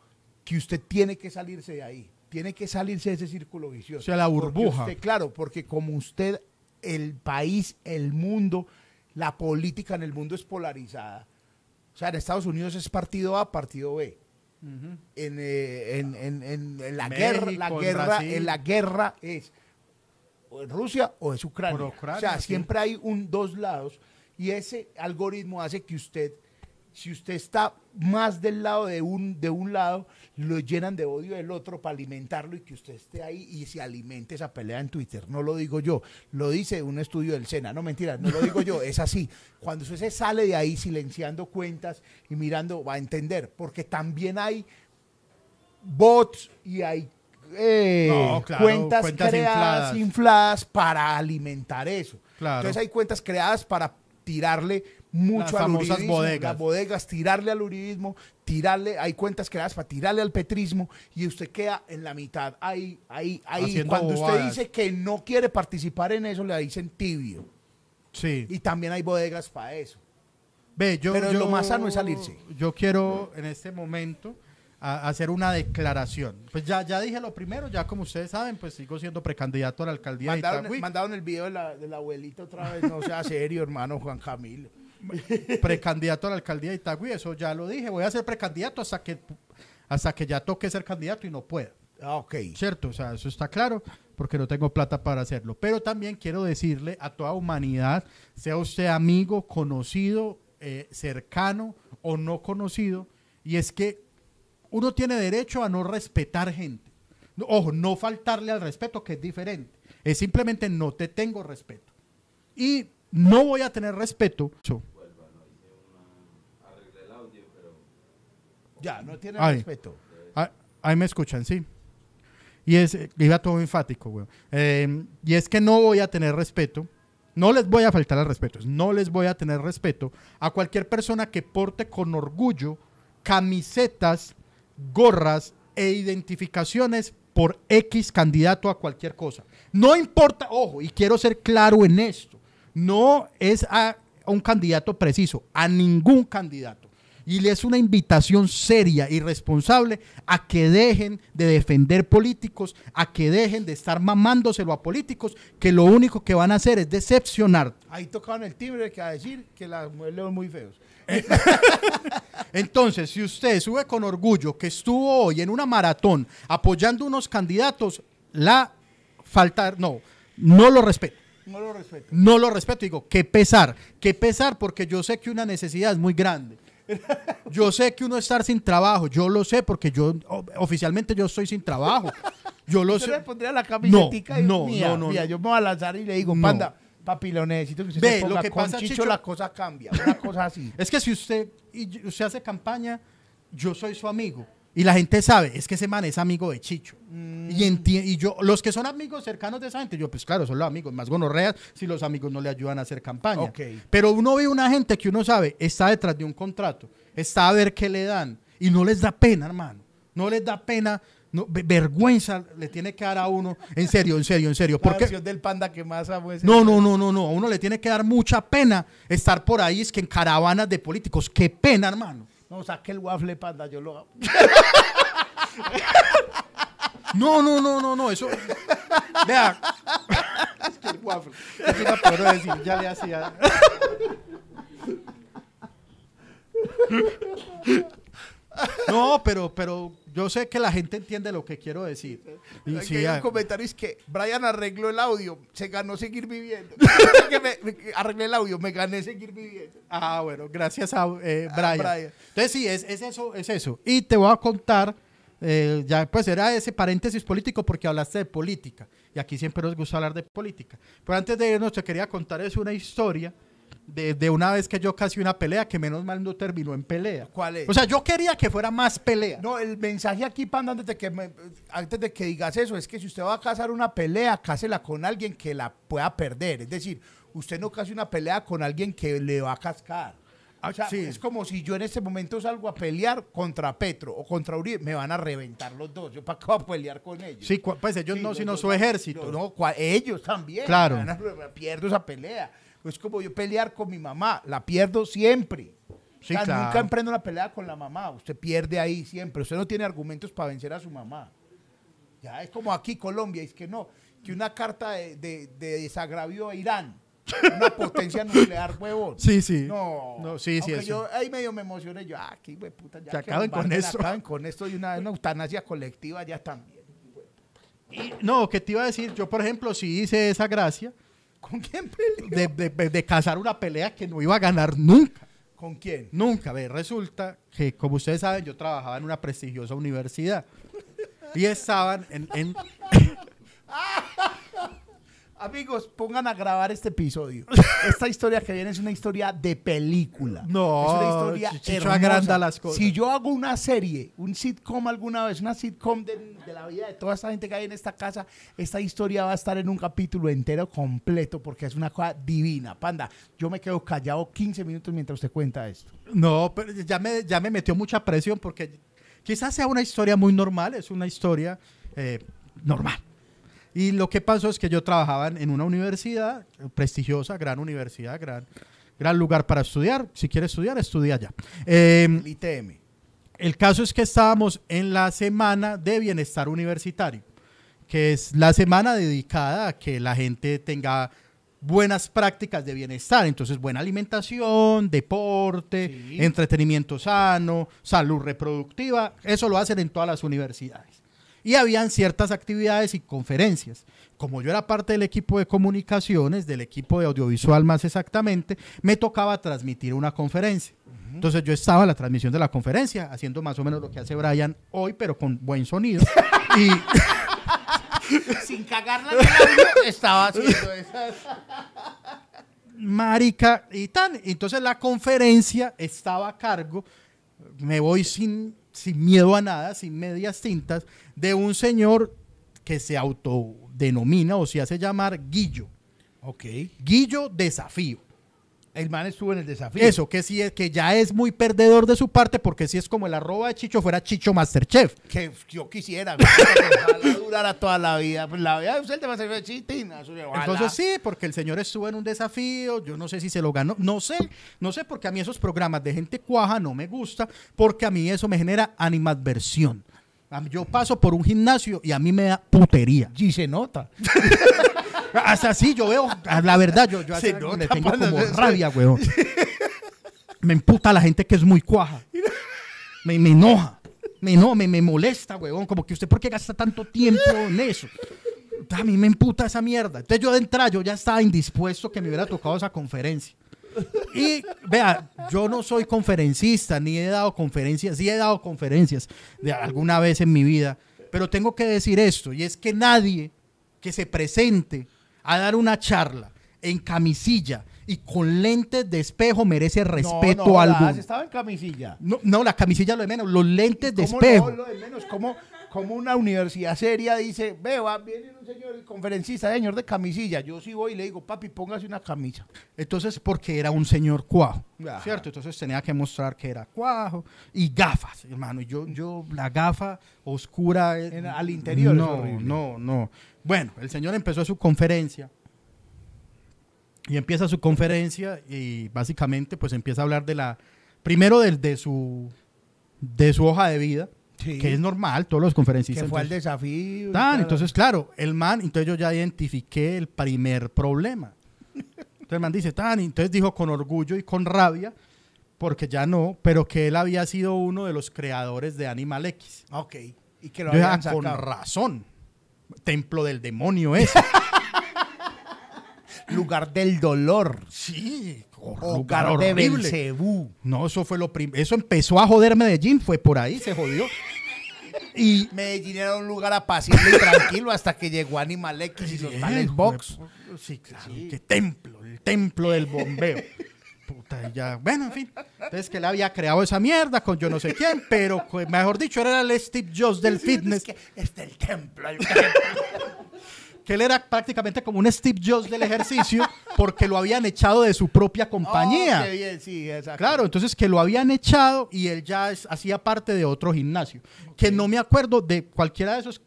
que usted tiene que salirse de ahí. Tiene que salirse de ese círculo vicioso. O sea, la burbuja. claro, porque como usted, el país, el mundo, la política en el mundo es polarizada. O sea, en Estados Unidos es partido A, partido B. Eh, en, en, la guerra, la guerra, en la guerra es o en Rusia o es Ucrania. o sea, siempre hay un dos lados y ese algoritmo hace que usted si usted está más del lado de un, de un lado, lo llenan de odio del otro para alimentarlo y que usted esté ahí y se alimente esa pelea en Twitter. No lo digo yo, lo dice un estudio del SENA. No, mentira, no lo digo yo, es así. Cuando usted se sale de ahí silenciando cuentas y mirando, va a entender, porque también hay bots y hay eh, cuentas, creadas, infladas. para alimentar eso. Entonces hay cuentas creadas para tirarle mucho las famosas bodegas. Las bodegas, tirarle al uribismo, tirarle, hay cuentas creadas para tirarle al petrismo y usted queda en la mitad. Ahí, ahí, ahí. Cuando usted dice que no quiere participar en eso, le dicen tibio. Sí. Y también hay bodegas para eso. Ve, yo, Pero lo más sano es salirse. Yo quiero en este momento hacer una declaración. Pues ya, ya dije lo primero, ya como ustedes saben, pues sigo siendo precandidato a la alcaldía mandaron, de Itagüí. Mandaron el video de la, de la abuelita otra vez, no sea serio, hermano Juan Camilo. Precandidato a la alcaldía de Itagüí, eso ya lo dije, voy a ser precandidato hasta que, hasta que ya toque ser candidato y no pueda. Ah, ok. Cierto, o sea, eso está claro, porque no tengo plata para hacerlo. Pero también quiero decirle a toda humanidad, sea usted amigo, conocido, eh, cercano o no conocido, y es que uno tiene derecho a no respetar gente. Ojo, no faltarle al respeto, que es diferente. Es simplemente no te tengo respeto. Y no voy a tener respeto. Ya, no tiene respeto. Ah, ahí, me escuchan, sí. Y es, iba todo enfático, güey. Eh, y es que no voy a tener respeto. No les voy a faltar al respeto. No les voy a tener respeto a cualquier persona que porte con orgullo camisetas, gorras e identificaciones por X candidato a cualquier cosa. No importa, ojo, y quiero ser claro en esto, no es a un candidato preciso, a ningún candidato y le es una invitación seria y responsable a que dejen de defender políticos, a que dejen de estar mamándoselo a políticos, que lo único que van a hacer es decepcionar. Ahí tocaban el timbre que a decir que las mujeres son muy feos. Entonces, si usted sube con orgullo que estuvo hoy en una maratón apoyando unos candidatos, la falta, no, no lo respeto. No lo respeto. No lo respeto. Digo, qué pesar, qué pesar, porque yo sé que una necesidad es muy grande. Yo sé que uno estar sin trabajo, yo lo sé porque yo oficialmente yo estoy sin trabajo. Yo lo sé. le pondría la camiseta no, y no, no, yo me voy a lanzar y le digo, panda, papi, lo necesito que usted Ve, lo que pasa, Chicho, la cosa cambia, una cosa así. Es que si usted, y usted hace campaña, yo soy su amigo. Y la gente sabe, es que ese man es amigo de Chicho. Mm. Y, y yo, los que son amigos cercanos de esa gente, yo, pues claro, son los amigos más gonorreas si los amigos no le ayudan a hacer campaña. Pero uno ve una gente que uno sabe, está detrás de un contrato, está a ver qué le dan. Y no les da pena, hermano. No les da pena. No, vergüenza le tiene que dar a uno. En serio, en serio, en serio. Porque del panda que más No, no, no, no, no. A uno le tiene que dar mucha pena estar por ahí, es que en caravanas de políticos. Qué pena, hermano. No, saque el waffle, panda, yo lo hago. No, no, no, no, no, eso. Vea. Es que el waffle. Eso no puedo decir, ya le hacía. No, pero, pero yo sé que la gente entiende lo que quiero decir. Y hay un comentario es que Brian arregló el audio, se ganó seguir viviendo. arreglé el audio, me gané seguir viviendo. Ah, bueno, gracias a eh, Brian. Entonces sí, es, eso, es eso. Y te voy a contar, eh, ya pues era ese paréntesis político porque hablaste de política. Y aquí siempre nos gusta hablar de política. Pero antes de irnos te quería contar es una historia de, una vez que yo casi una pelea, que menos mal no terminó en pelea. ¿Cuál es? O sea, yo quería que fuera más pelea. No, el mensaje aquí, Panda, antes de que, antes de que digas eso, es que si usted va a casar una pelea, cásela con alguien que la pueda perder. Es decir, usted no case una pelea con alguien que le va a cascar. O sea, sí. es como si yo en este momento salgo a pelear contra Petro o contra Uribe, me van a reventar los dos. ¿Yo para qué voy a pelear con ellos? Sí, pues ellos Sí, no, sino su ejército. No, ellos también. Claro. Me a- pierdo esa pelea. Es como yo pelear con mi mamá, la pierdo siempre. Sí, O sea, claro. Nunca emprendo una pelea con la mamá. Usted pierde ahí siempre. Usted no tiene argumentos para vencer a su mamá. Ya es como aquí Colombia, es que no, que una carta de, de- de desagravio a Irán, una potencia nuclear, huevón. Sí, sí. No, No, sí, sí, Aunque eso. yo ahí medio me emocioné, yo, ah, qué puta, ya Que acaben con eso. Acaben con esto y una, una eutanasia colectiva ya también. Y- no, que te iba a decir, yo por ejemplo sí hice esa gracia ¿Con quién peleó? de, de, de- de cazar una pelea que no iba a ganar nunca. ¿Con quién? Nunca, ve, resulta que como ustedes saben, yo trabajaba en una prestigiosa universidad y estaban en, en- Amigos, pongan a grabar este episodio. Esta historia que viene es una historia de película. No, es una historia Chicho agranda las cosas. Si yo hago una serie, un sitcom alguna vez, una sitcom de, de la vida de toda esta gente que hay en esta casa, esta historia va a estar en un capítulo entero completo porque es una cosa divina. Panda, yo me quedo callado 15 minutos mientras usted cuenta esto. No, pero ya me, ya me metió mucha presión porque quizás sea una historia muy normal, es una historia eh, normal. Y lo que pasó es que yo trabajaba en una universidad eh, prestigiosa, gran universidad, gran, gran lugar para estudiar. Si quieres estudiar, estudia allá. Eh, ITM. el caso es que estábamos en la semana de bienestar universitario, que es la semana dedicada a que la gente tenga buenas prácticas de bienestar, entonces buena alimentación, deporte, Sí. entretenimiento sano, salud reproductiva, eso lo hacen en todas las universidades. Y habían ciertas actividades y conferencias. Como yo era parte del equipo de comunicaciones, del equipo de audiovisual más exactamente, me tocaba transmitir una conferencia. Entonces yo estaba en la transmisión de la conferencia, haciendo más o menos lo que hace Brian hoy, pero con buen sonido. y Sin cagarla en el audio, estaba haciendo esas. marica y tan. Entonces la conferencia estaba a cargo, me voy sin, sin miedo a nada, sin medias tintas, de un señor que se autodenomina o se hace llamar Guillo. Ok. Guillo Desafío. El man estuvo en el desafío. Eso, que sí es que ya es muy perdedor de su parte, porque si es como el arroba de Chicho fuera Chicho Masterchef. que yo quisiera que ojalá durara toda la vida. Pues la vida de usted te va a le- ojalá. Entonces sí, porque el señor estuvo en un desafío, yo no sé si se lo ganó, no sé, no sé, porque a mí esos programas de gente cuaja no me gusta, porque a mí eso me genera animadversión. Yo paso por un gimnasio y a mí me da putería. Y se nota. Hasta así yo veo, la verdad, yo, yo le tengo como eso- rabia, weón. Me emputa la gente que es muy cuaja. Me, me enoja. Me, no, me, me molesta, weón. Como que usted, ¿por qué gasta tanto tiempo en eso? A mí me emputa esa mierda. Entonces yo de entrada, yo ya estaba indispuesto que me hubiera tocado esa conferencia. Y vea, yo no soy conferencista, ni he dado conferencias, sí he dado conferencias de alguna vez en mi vida, pero tengo que decir esto, y es que nadie que se presente a dar una charla en camisilla y con lentes de espejo merece respeto no, no, alguno. jodas, Estaba en camisilla. No, no, la camisilla lo de menos, los lentes de ¿Cómo espejo. no, lo de menos? ¿Cómo, cómo una universidad seria dice, ve, va, viene un señor conferencista, señor de camisilla. Yo sí voy y le digo, papi, póngase una camisa. Entonces, porque era un señor cuajo, Ajá. ¿cierto? Entonces tenía que mostrar que era cuajo y gafas, hermano. Y yo, yo, la gafa oscura. eh, En- al interior No, no, no. Bueno, el señor empezó su conferencia. Y empieza su conferencia y básicamente pues empieza a hablar de la, primero del- de, su, de su hoja de vida, Sí. que es normal, todos los conferencistas. Que fue entonces- desafío. y Tan, tal. entonces, claro, el man, entonces yo ya identifiqué el primer problema. Entonces el man dice, tan, y entonces dijo con orgullo y con rabia, porque ya no, pero que él había sido uno de los creadores de Animal X. Ok. Y que lo Yo habían "Ah, con razón. Templo del demonio ese. Lugar del dolor. sí, Hogar lugar de horrible. Belcebú. No, eso fue lo primero. Eso empezó a joder Medellín, fue por ahí, se jodió. Y Medellín era un lugar apacible y tranquilo hasta que llegó Animal X y los tales box. de Sí, claro. Qué templo, el templo del bombeo. Puta, ya. Bueno, en fin. Entonces que él había creado esa mierda con yo no sé quién, pero mejor dicho, era el Steve Jobs del fitness. Es que este es el templo. el templo. Que él era prácticamente como un Steve Jobs del ejercicio porque lo habían echado de su propia compañía. Oh, qué bien, sí, exacto. Claro, entonces que lo habían echado y él ya es- hacía parte de otro gimnasio. Que no me acuerdo de cualquiera de esos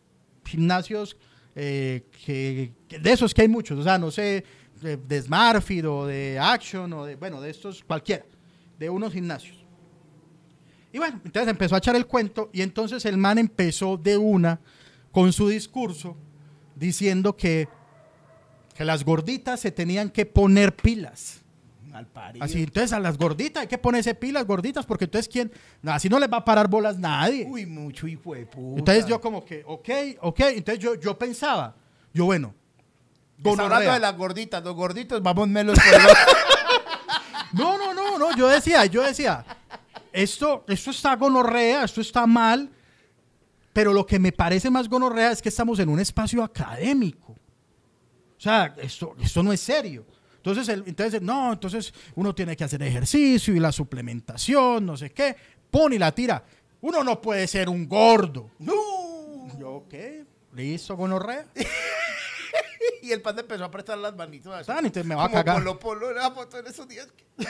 gimnasios, eh, que, que- de esos que hay muchos, o sea, no sé, de, de Smartfit o de Action o de, bueno, de estos cualquiera, de unos gimnasios. Y bueno, entonces empezó a echar el cuento y entonces el man empezó de una con su discurso diciendo que, que las gorditas se tenían que poner pilas. Parido. Así, entonces a las gorditas hay que ponerse pilas gorditas porque entonces quién, así no les va a parar bolas nadie. Uy, mucho hijo de puta. entonces yo como que, ok, ok, entonces yo, yo pensaba, yo bueno, gonorrea. de las gorditas, los gorditos, vamos melos No, no, no, no, yo decía, yo decía, esto, esto está gonorrea, esto está mal, pero lo que me parece más gonorrea es que estamos en un espacio académico. O sea, esto, esto no es serio. Entonces, el- entonces, no, entonces uno tiene que hacer ejercicio y la suplementación, no sé qué, pone y la tira. Uno no puede ser un gordo. ¡No! Yo, ¿qué? Listo, gonorrea. Y el pan empezó a prestar las manitos así. Tan, entonces me va a cagar. Polo Polo foto en esos días.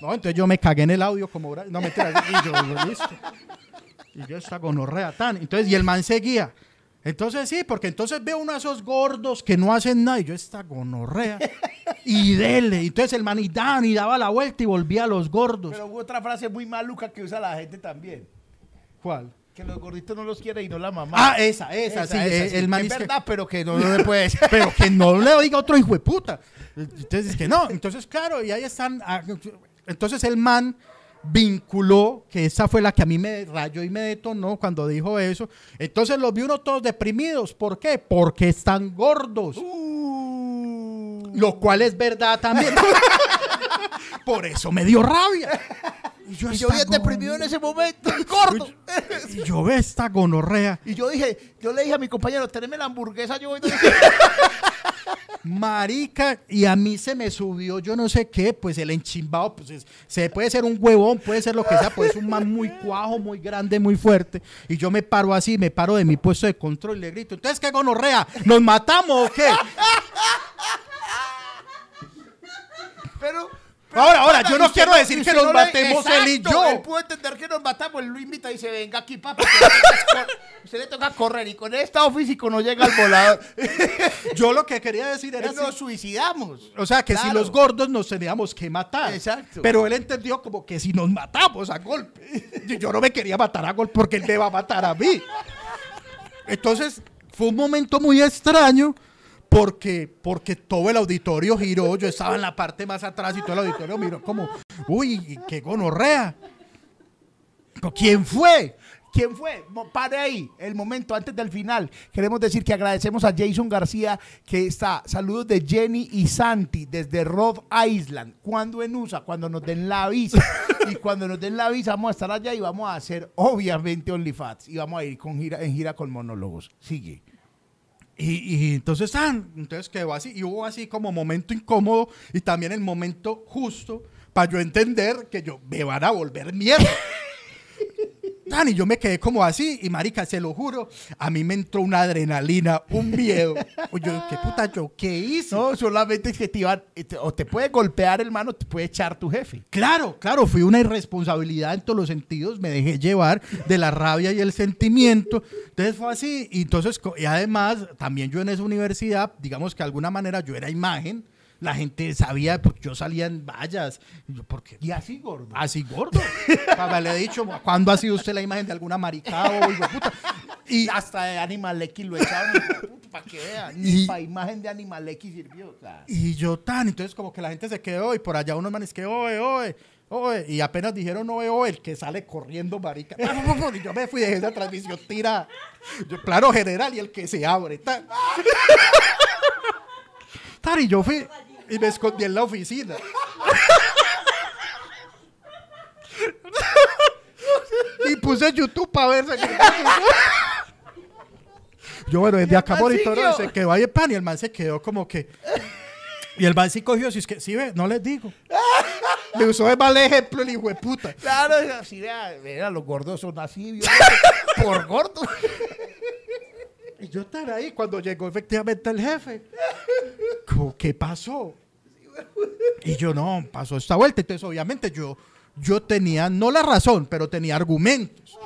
No, entonces yo me cagué en el audio como... No, mentira. Y yo, listo. Y yo esta gonorrea tan. Entonces, y el man seguía. Entonces sí, porque entonces veo uno de esos gordos que no hacen nada y yo esta gonorrea. Y dele. Entonces el man y dan y daba la vuelta y volvía a los gordos. Pero hubo otra frase muy maluca que usa la gente también. ¿Cuál? Que los gorditos no los quiere y no la mamá. Ah, esa, esa, sí. eh, El man es que- verdad, pero que no, no le puede decir. pero que no le diga otro hijo de puta. Entonces es que no. Entonces, claro, y ahí están. ah, Entonces el man vinculó, que esa fue la que a mí me rayó y me detonó cuando dijo eso. Entonces los vi uno todos deprimidos. ¿Por qué? Porque están gordos. Uh. Lo cual es verdad también. Por eso me dio rabia. Y yo, Y yo bien deprimido en ese momento, gordo. Y yo ve esta gonorrea. Y yo dije, yo le dije a mi compañero, teneme la hamburguesa, yo voy Marica, y a mí se me subió, yo no sé qué, pues el enchimbado, pues es- se puede ser un huevón, puede ser lo que sea, pues es un man muy cuajo, muy grande, muy fuerte. Y yo me paro así, me paro de mi puesto de control y le grito, entonces qué gonorrea, ¿nos matamos o qué? Pero. Ahora, ahora, yo no quiero decir que nos matemos él y yo. Él puede entender que nos matamos, él lo invita y dice, venga aquí, papi. que usted le toca correr y con el estado físico no llega al volador. Yo lo que quería decir era nos suicidamos. o sea, que si los gordos nos teníamos que matar. Exacto. Pero él entendió como que si nos matamos a golpe. Yo no me quería matar a golpe porque él me va a matar a mí. Entonces, fue un momento muy extraño porque, porque todo el auditorio giró. Yo estaba en la parte más atrás y todo el auditorio miró como, uy, qué gonorrea. ¿Pero ¿Quién fue? ¿Quién fue? Pare ahí, el momento antes del final. Queremos decir que agradecemos a Jason García, que está. Saludos de Jenny y Santi desde Rhode Island. ¿Cuándo en USA? Cuando nos den la visa. y cuando nos den la visa, vamos a estar allá y vamos a hacer, obviamente, OnlyFans. Y vamos a ir con gira, en gira con monólogos. Sigue. Y, entonces, tan, entonces quedó así. Y hubo así como momento incómodo y también el momento justo para yo entender que yo me van a volver mierda. Tan, y yo me quedé como así, y marica, se lo juro, a mí me entró una adrenalina, un miedo. O yo, ¿qué puta yo qué hice? No, solamente es que te iban, te- o te puede golpear, hermano, o te puede echar tu jefe. Claro, claro, fui una irresponsabilidad en todos los sentidos, me dejé llevar de la rabia y el sentimiento. Entonces fue así, y entonces, y además, también yo en esa universidad, digamos que de alguna manera yo era imagen, la gente sabía, porque yo salía en vallas, y yo, ¿por qué? Y así, gordo. Así gordo. Le he dicho, ¿cuándo ha sido usted la imagen de alguna maricada o hijo de puta? Y, hasta de Animal X lo echaron para que vean. Y- Ni para imagen de Animal X sirvió. o sea. y yo tan, entonces como que la gente se quedó y por allá unos manes que, oye, oye, oye, y apenas dijeron, oye, oye, el que sale corriendo, marica. Y yo me fui de esa transmisión tira. Yo, plano general y el que se abre. Tan, y yo fui y me escondí en la oficina. y puse YouTube para ver. Yo, bueno, desde acá monitoreo, se quedó ahí el pan y el man se quedó como que. Y el man sí cogió, si es que, sí ve, no les digo. Me usó de mal ejemplo el hijo de puta. Claro, así, vea, vea, los gordos son así, vio, por gordos. yo estar ahí cuando llegó efectivamente el jefe. como, ¿Qué pasó? Y yo, no, pasó esta vuelta. Entonces, obviamente, yo, yo tenía, no la razón, pero tenía argumentos.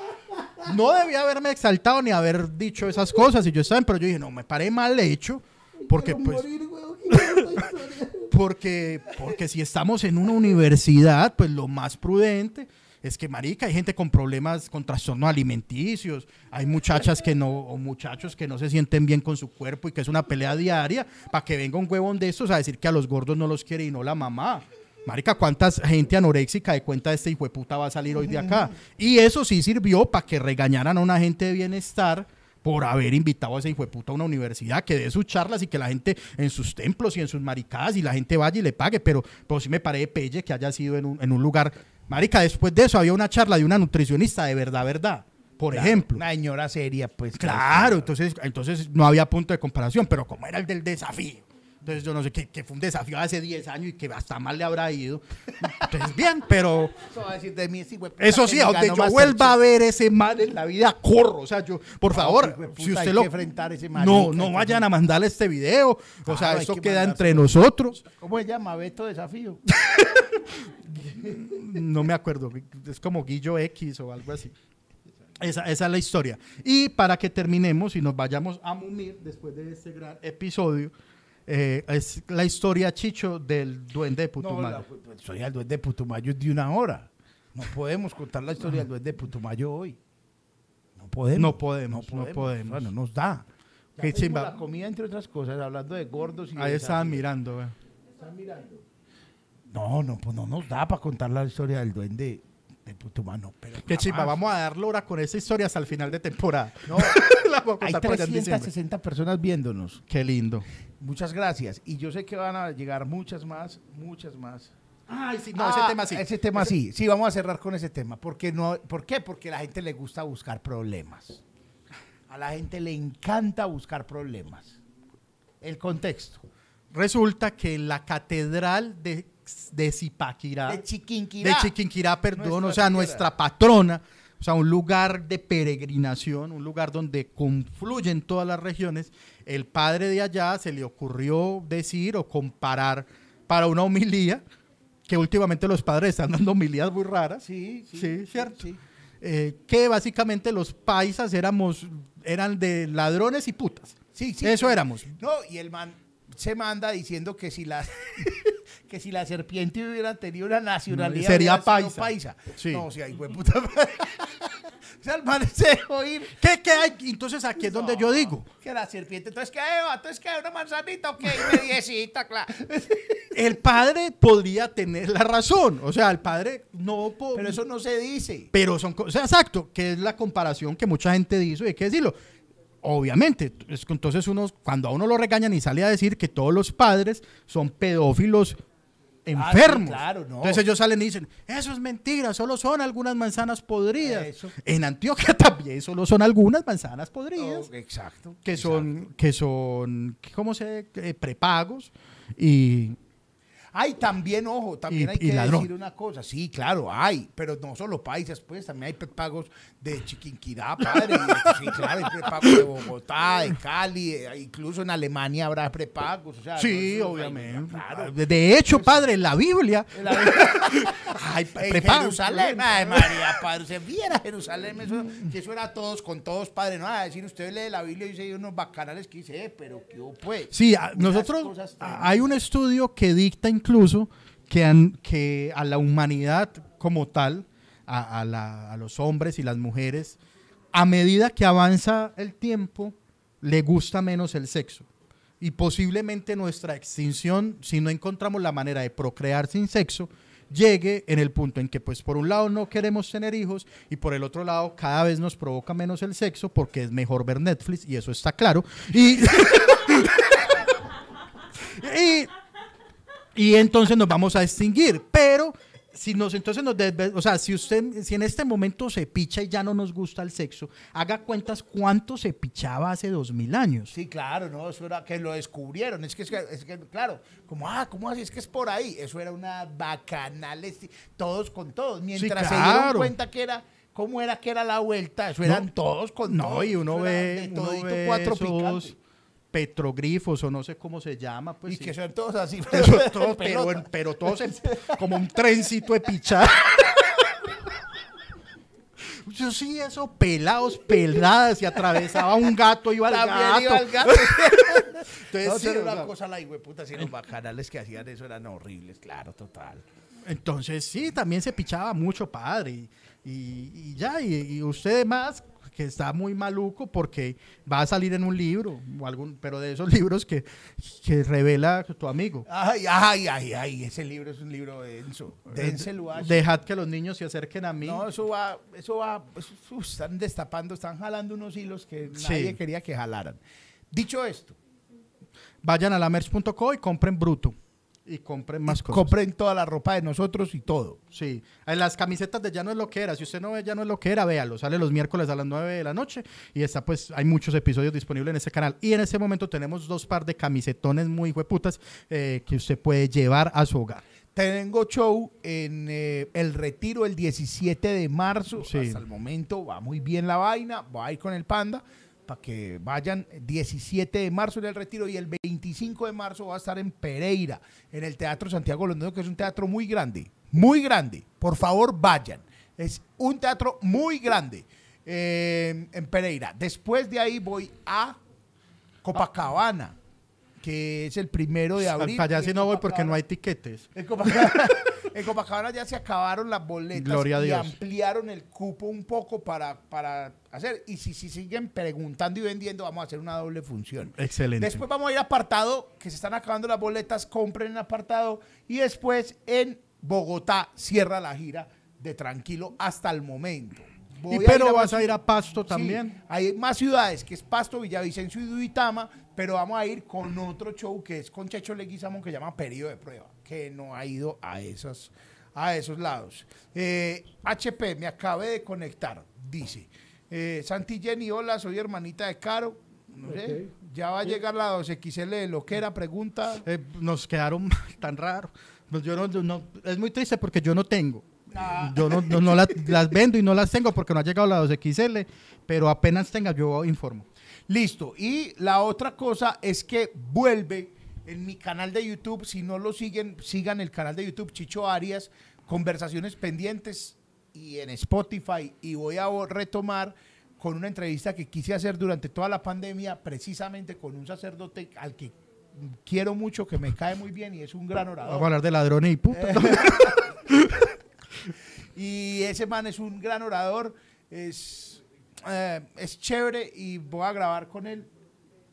No debía haberme exaltado ni haber dicho esas cosas. Y yo estaba, pero yo dije, no, me paré mal hecho. Porque, pues, porque, porque si estamos en una universidad, pues lo más prudente es que, marica, hay gente con problemas, con trastornos alimenticios, hay muchachas que no, o muchachos que no se sienten bien con su cuerpo y que es una pelea diaria, para que venga un huevón de estos a decir que a los gordos no los quiere y no la mamá. Marica, ¿cuántas gente anoréxica de cuenta de este hijo de puta va a salir hoy de acá? Y eso sí sirvió para que regañaran a una gente de bienestar por haber invitado a ese hijo de puta a una universidad, que dé sus charlas y que la gente en sus templos y en sus maricadas y la gente vaya y le pague, pero, pero sí me parece pelle que haya sido en un, en un lugar. Marica, después de eso había una charla de una nutricionista de verdad, verdad. Por Claro, ejemplo. Una señora seria, pues. Claro, entonces, entonces no había punto de comparación, pero como era el del desafío. Entonces yo no sé, que, que fue un desafío hace 10 años y que hasta mal le habrá ido. Entonces bien, pero Eso va a decir de mí, eso sí, me a donde yo vuelva a ver ese mal en la vida, corro. O sea, yo, por No, favor, puta, si usted lo... enfrentar ese No, no vayan a mandarle este video. O sea, que queda entre nosotros. ¿Cómo se llama? Beto Desafío. No me acuerdo. Es como Guillo X o algo así. Esa, esa es la historia. Y para que terminemos y nos vayamos a mumir después de este gran episodio, eh, es la historia, Chicho, del duende de No, Putumayo. la, la historia del duende de Putumayo es de una hora. No podemos contar la historia del duende de Putumayo hoy. No podemos. No podemos, no podemos. Bueno, nos da. Chimba. La comida, entre otras cosas, hablando de gordos y Ahí de estaban mirando. eh. ¿Están mirando? No, no, pues no nos da para contar la historia del duende de Putumayo. Pero Qué chimba, vamos a dar lora con esa historia hasta el final de temporada. No, La voy a hay contar por allá en diciembre. 360 personas viéndonos. Qué lindo. Muchas gracias. Y yo sé que van a llegar muchas más, muchas más. Ay, sí, no, Ah, ese tema sí. Ese tema sí. Sí, vamos a cerrar con ese tema. Porque no, ¿Por qué? Porque a la gente le gusta buscar problemas. A la gente le encanta buscar problemas. El contexto. Resulta que la catedral de, de Zipaquirá, De de Chiquinquirá. Chiquinquirá, perdón, Nuestra o sea, nuestra patrona, o sea, un lugar de peregrinación, un lugar donde confluyen todas las regiones, el padre de allá se le ocurrió decir o comparar para una homilía, que últimamente los padres están dando homilías muy raras, Sí, sí. Sí, cierto. sí. eh, que básicamente los paisas éramos, eran de ladrones y putas. Sí, sí. Eso éramos. No, y el man se manda diciendo que si la que si la serpiente hubiera tenido una nacionalidad Sería hubiera sido paisa. Sí. No, si hay puta. o sea, el man se dejó ir. ¿Qué, qué hay? Entonces aquí es donde yo digo, Que la serpiente, entonces que Eva, entonces que una manzanita, ok, mediecita, claro. el padre podría tener la razón. O sea, el padre no... Pero eso no se dice. Pero son... co- O sea, exacto, que es la comparación que mucha gente dice y hay que decirlo. Obviamente, entonces uno, cuando a uno lo regañan y sale a decir que todos los padres son pedófilos enfermos. Ah, claro, no. Entonces ellos salen y dicen, eso es mentira, solo son algunas manzanas podridas. Eso. En Antioquia también solo son algunas manzanas podridas. Oh, exacto. que exacto. son, que son, ¿cómo se eh, prepagos y Ay, también, ojo, también Y- hay que decir una cosa. Sí, claro, hay, pero no solo países, pues, también hay prepagos de Chiquinquirá, padre. y- sí, claro, hay prepagos de Bogotá, de Cali, de- incluso en Alemania habrá prepagos. O sea, sí, no, obviamente. Claro. De- De hecho, padre, en la Biblia En hay en prepagos. Jerusalén, ay María, padre, usted viera Jerusalén, eso, que eso era todos con todos, padre, no, a decir, usted lee la Biblia y dice unos bacanales que dice, eh, pero qué hubo, pues. Sí, a- nosotros hay un estudio que dicta incluso que, a la humanidad como tal, a, los hombres y las mujeres, a medida que avanza el tiempo, le gusta menos el sexo. Y posiblemente nuestra extinción, si no encontramos la manera de procrear sin sexo, llegue en el punto en que, pues, por un lado no queremos tener hijos y por el otro lado cada vez nos provoca menos el sexo porque es mejor ver Netflix y eso está claro. Y, y entonces nos vamos a extinguir. Pero si nos entonces nos o sea, si usted si en este momento se picha y ya no nos gusta el sexo, haga cuentas cuánto se pichaba hace dos mil años. Sí, claro, no, eso era que lo descubrieron. Es que, es que, es que, claro, como, ah, ¿cómo así? Es que es por ahí. Eso era una bacanal, todos con todos. Mientras se claro. dieron cuenta que era cómo era que era la vuelta, eso eran No. todos con No, y uno ve, uno ve cuatro esos picantes. petrogrifos o no sé cómo se llama, pues y sí. que son todos así. Pero, todos en- como un trencito de pichar. Yo sí, eso, pelados, peladas, y atravesaba un gato, iba al También gato. iba el gato. Entonces, No, sí, era o una sea, cosa la puta, si los bacanales que hacían eso eran horribles, claro, total. Entonces, sí, también se pichaba mucho, padre. Y, y- y ya, y, y usted más, que está muy maluco porque va a salir en un libro, o algún, pero de esos libros que, que revela tu amigo. Ay, ay, ay, ay, ese libro es un libro denso. Dénselo a Dejad que los niños se acerquen a mí. No, eso va, eso va, eso- uf, están destapando, están jalando unos hilos que Sí. nadie quería que jalaran. Dicho esto, Vayan a lamerch.co y compren bruto. Y compren más cosas. compren toda la ropa de nosotros y todo. Sí, las camisetas de Ya no es lo que era. Si usted no ve Ya no es lo que era, véalo. Sale los miércoles a las 9 de la noche y está pues hay muchos episodios disponibles en ese canal. Y en ese momento tenemos dos par de camisetones muy hueputas eh, que usted puede llevar a su hogar. Tengo show en eh, El Retiro el 17 de marzo. Sí. Hasta el momento va muy bien la vaina. Voy a ir con el Panda para que vayan 17 de marzo en El Retiro y el 25 de marzo va a estar en Pereira, en el Teatro Santiago Londoño, que es un teatro muy grande. Muy grande. Por favor, vayan. Es un teatro muy grande eh, en Pereira. Después de ahí voy a Copacabana, que es el primero de abril. Para allá sí no voy porque no hay tiquetes. en Copacabana, en Copacabana ya se acabaron las boletas Gloria a y Dios. ampliaron el cupo un poco para, para hacer. Y si, si siguen preguntando y vendiendo, vamos a hacer una doble función. Excelente. Después vamos a ir a apartado, que se están acabando las boletas, compren en apartado. Y después en Bogotá cierra la gira de Tranquilo hasta el momento. Voy y pero a vas a ir a Pasto Sí, también. hay más ciudades, que es Pasto, Villavicencio y Duitama, pero vamos a ir con otro show que es con Checho Leguizamón que se llama Periodo de Prueba, que no ha ido a esos, a esos lados. Eh, HP, me acabé de conectar, dice. Eh, Santi Jenny, hola, soy hermanita de Caro. No sé, ya va a llegar la 2XL de lo que era, pregunta. Eh, nos quedaron tan raros. Pues yo no, no- es muy triste porque yo no tengo. Ah. Yo no, no- no las, las vendo y no las tengo porque no ha llegado la 2XL, pero apenas tenga yo informo. Listo. Y la otra cosa es que vuelve en mi canal de YouTube. Si no lo siguen, sigan el canal de YouTube Chicho Arias, conversaciones pendientes y en Spotify. Y voy a retomar con una entrevista que quise hacer durante toda la pandemia, precisamente con un sacerdote al que quiero mucho, que me cae muy bien y es un gran Vamos a orador. hablar de ladrones y putas. Y ese man es un gran orador, es, eh, es chévere y voy a grabar con él.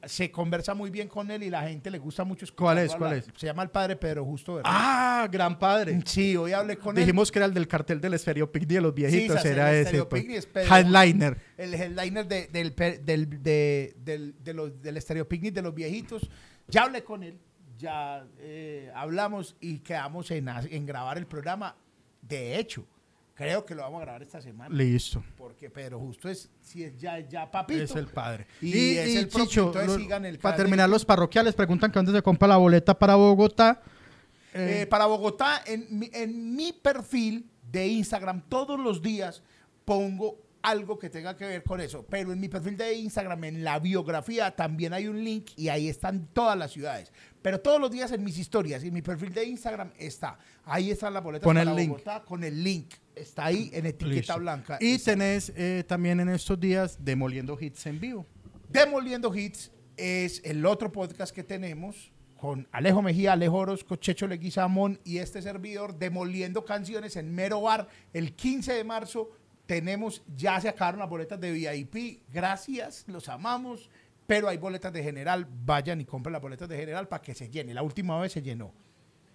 Se conversa muy bien con él y la gente le gusta mucho ¿Cuál es? ¿Cuál es? Se llama el padre Pedro Justo Bernal. ah, gran padre. Sí, hoy hablé con él. Dijimos que era el del cartel del Stereo Picnic de los viejitos, Sí, era el ese. Pues. Es Pedro. Headliner. El headliner de- del, del, de, del, de los, del Stereo Picnic de los viejitos. Ya hablé con él, ya eh, hablamos y quedamos en, en grabar el programa. De hecho, creo que lo vamos a grabar esta semana. Listo. Porque Pedro Justo es, si es ya, ya papito. Es el padre. Y es el propio, lo- sigan el para terminar, los parroquiales preguntan que dónde se compra la boleta para Bogotá. Eh, para Bogotá, en mi, en mi perfil de Instagram, todos los días pongo algo que tenga que ver con eso. Pero en mi perfil de Instagram, en la biografía, también hay un link y ahí están todas las ciudades. Pero todos los días en mis historias, en mi perfil de Instagram está. Ahí están las boletas Con para el link. Bogotá con el link. Está ahí en etiqueta Listo. blanca. Y Está. tenés eh, también en estos días Demoliendo Hits en vivo. Demoliendo Hits es el otro podcast que tenemos con Alejo Mejía, Alejo Orozco, Checho Leguizamón y este servidor, Demoliendo Canciones en Mero Bar. El 15 de marzo tenemos, ya se acabaron las boletas de VIP. Gracias, los amamos. Pero hay boletas de general. Vayan y compren las boletas de general para que se llene. La última vez se llenó.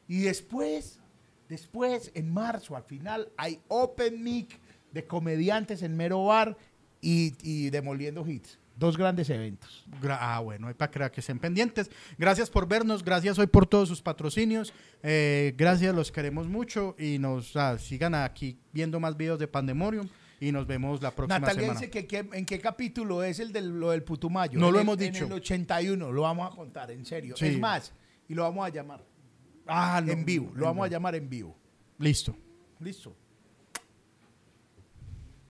Y después, después, en marzo, al final, hay Open Mic de comediantes en Mero Bar y, Demoliendo Hits. Dos grandes eventos. Ah, bueno, para que estén pendientes. Gracias por vernos, gracias hoy por todos sus patrocinios. Eh, gracias, los queremos mucho y nos ah, sigan aquí viendo más videos de Pandemorium y nos vemos la próxima Natalia semana. dice que, que- en qué capítulo es el de lo del Putumayo. No En lo el- hemos dicho. En el 81, lo vamos a contar, en serio. Sí. Es más, y lo vamos a llamar Ah, no, en vivo. Lo vamos a llamar en vivo. Listo. Listo.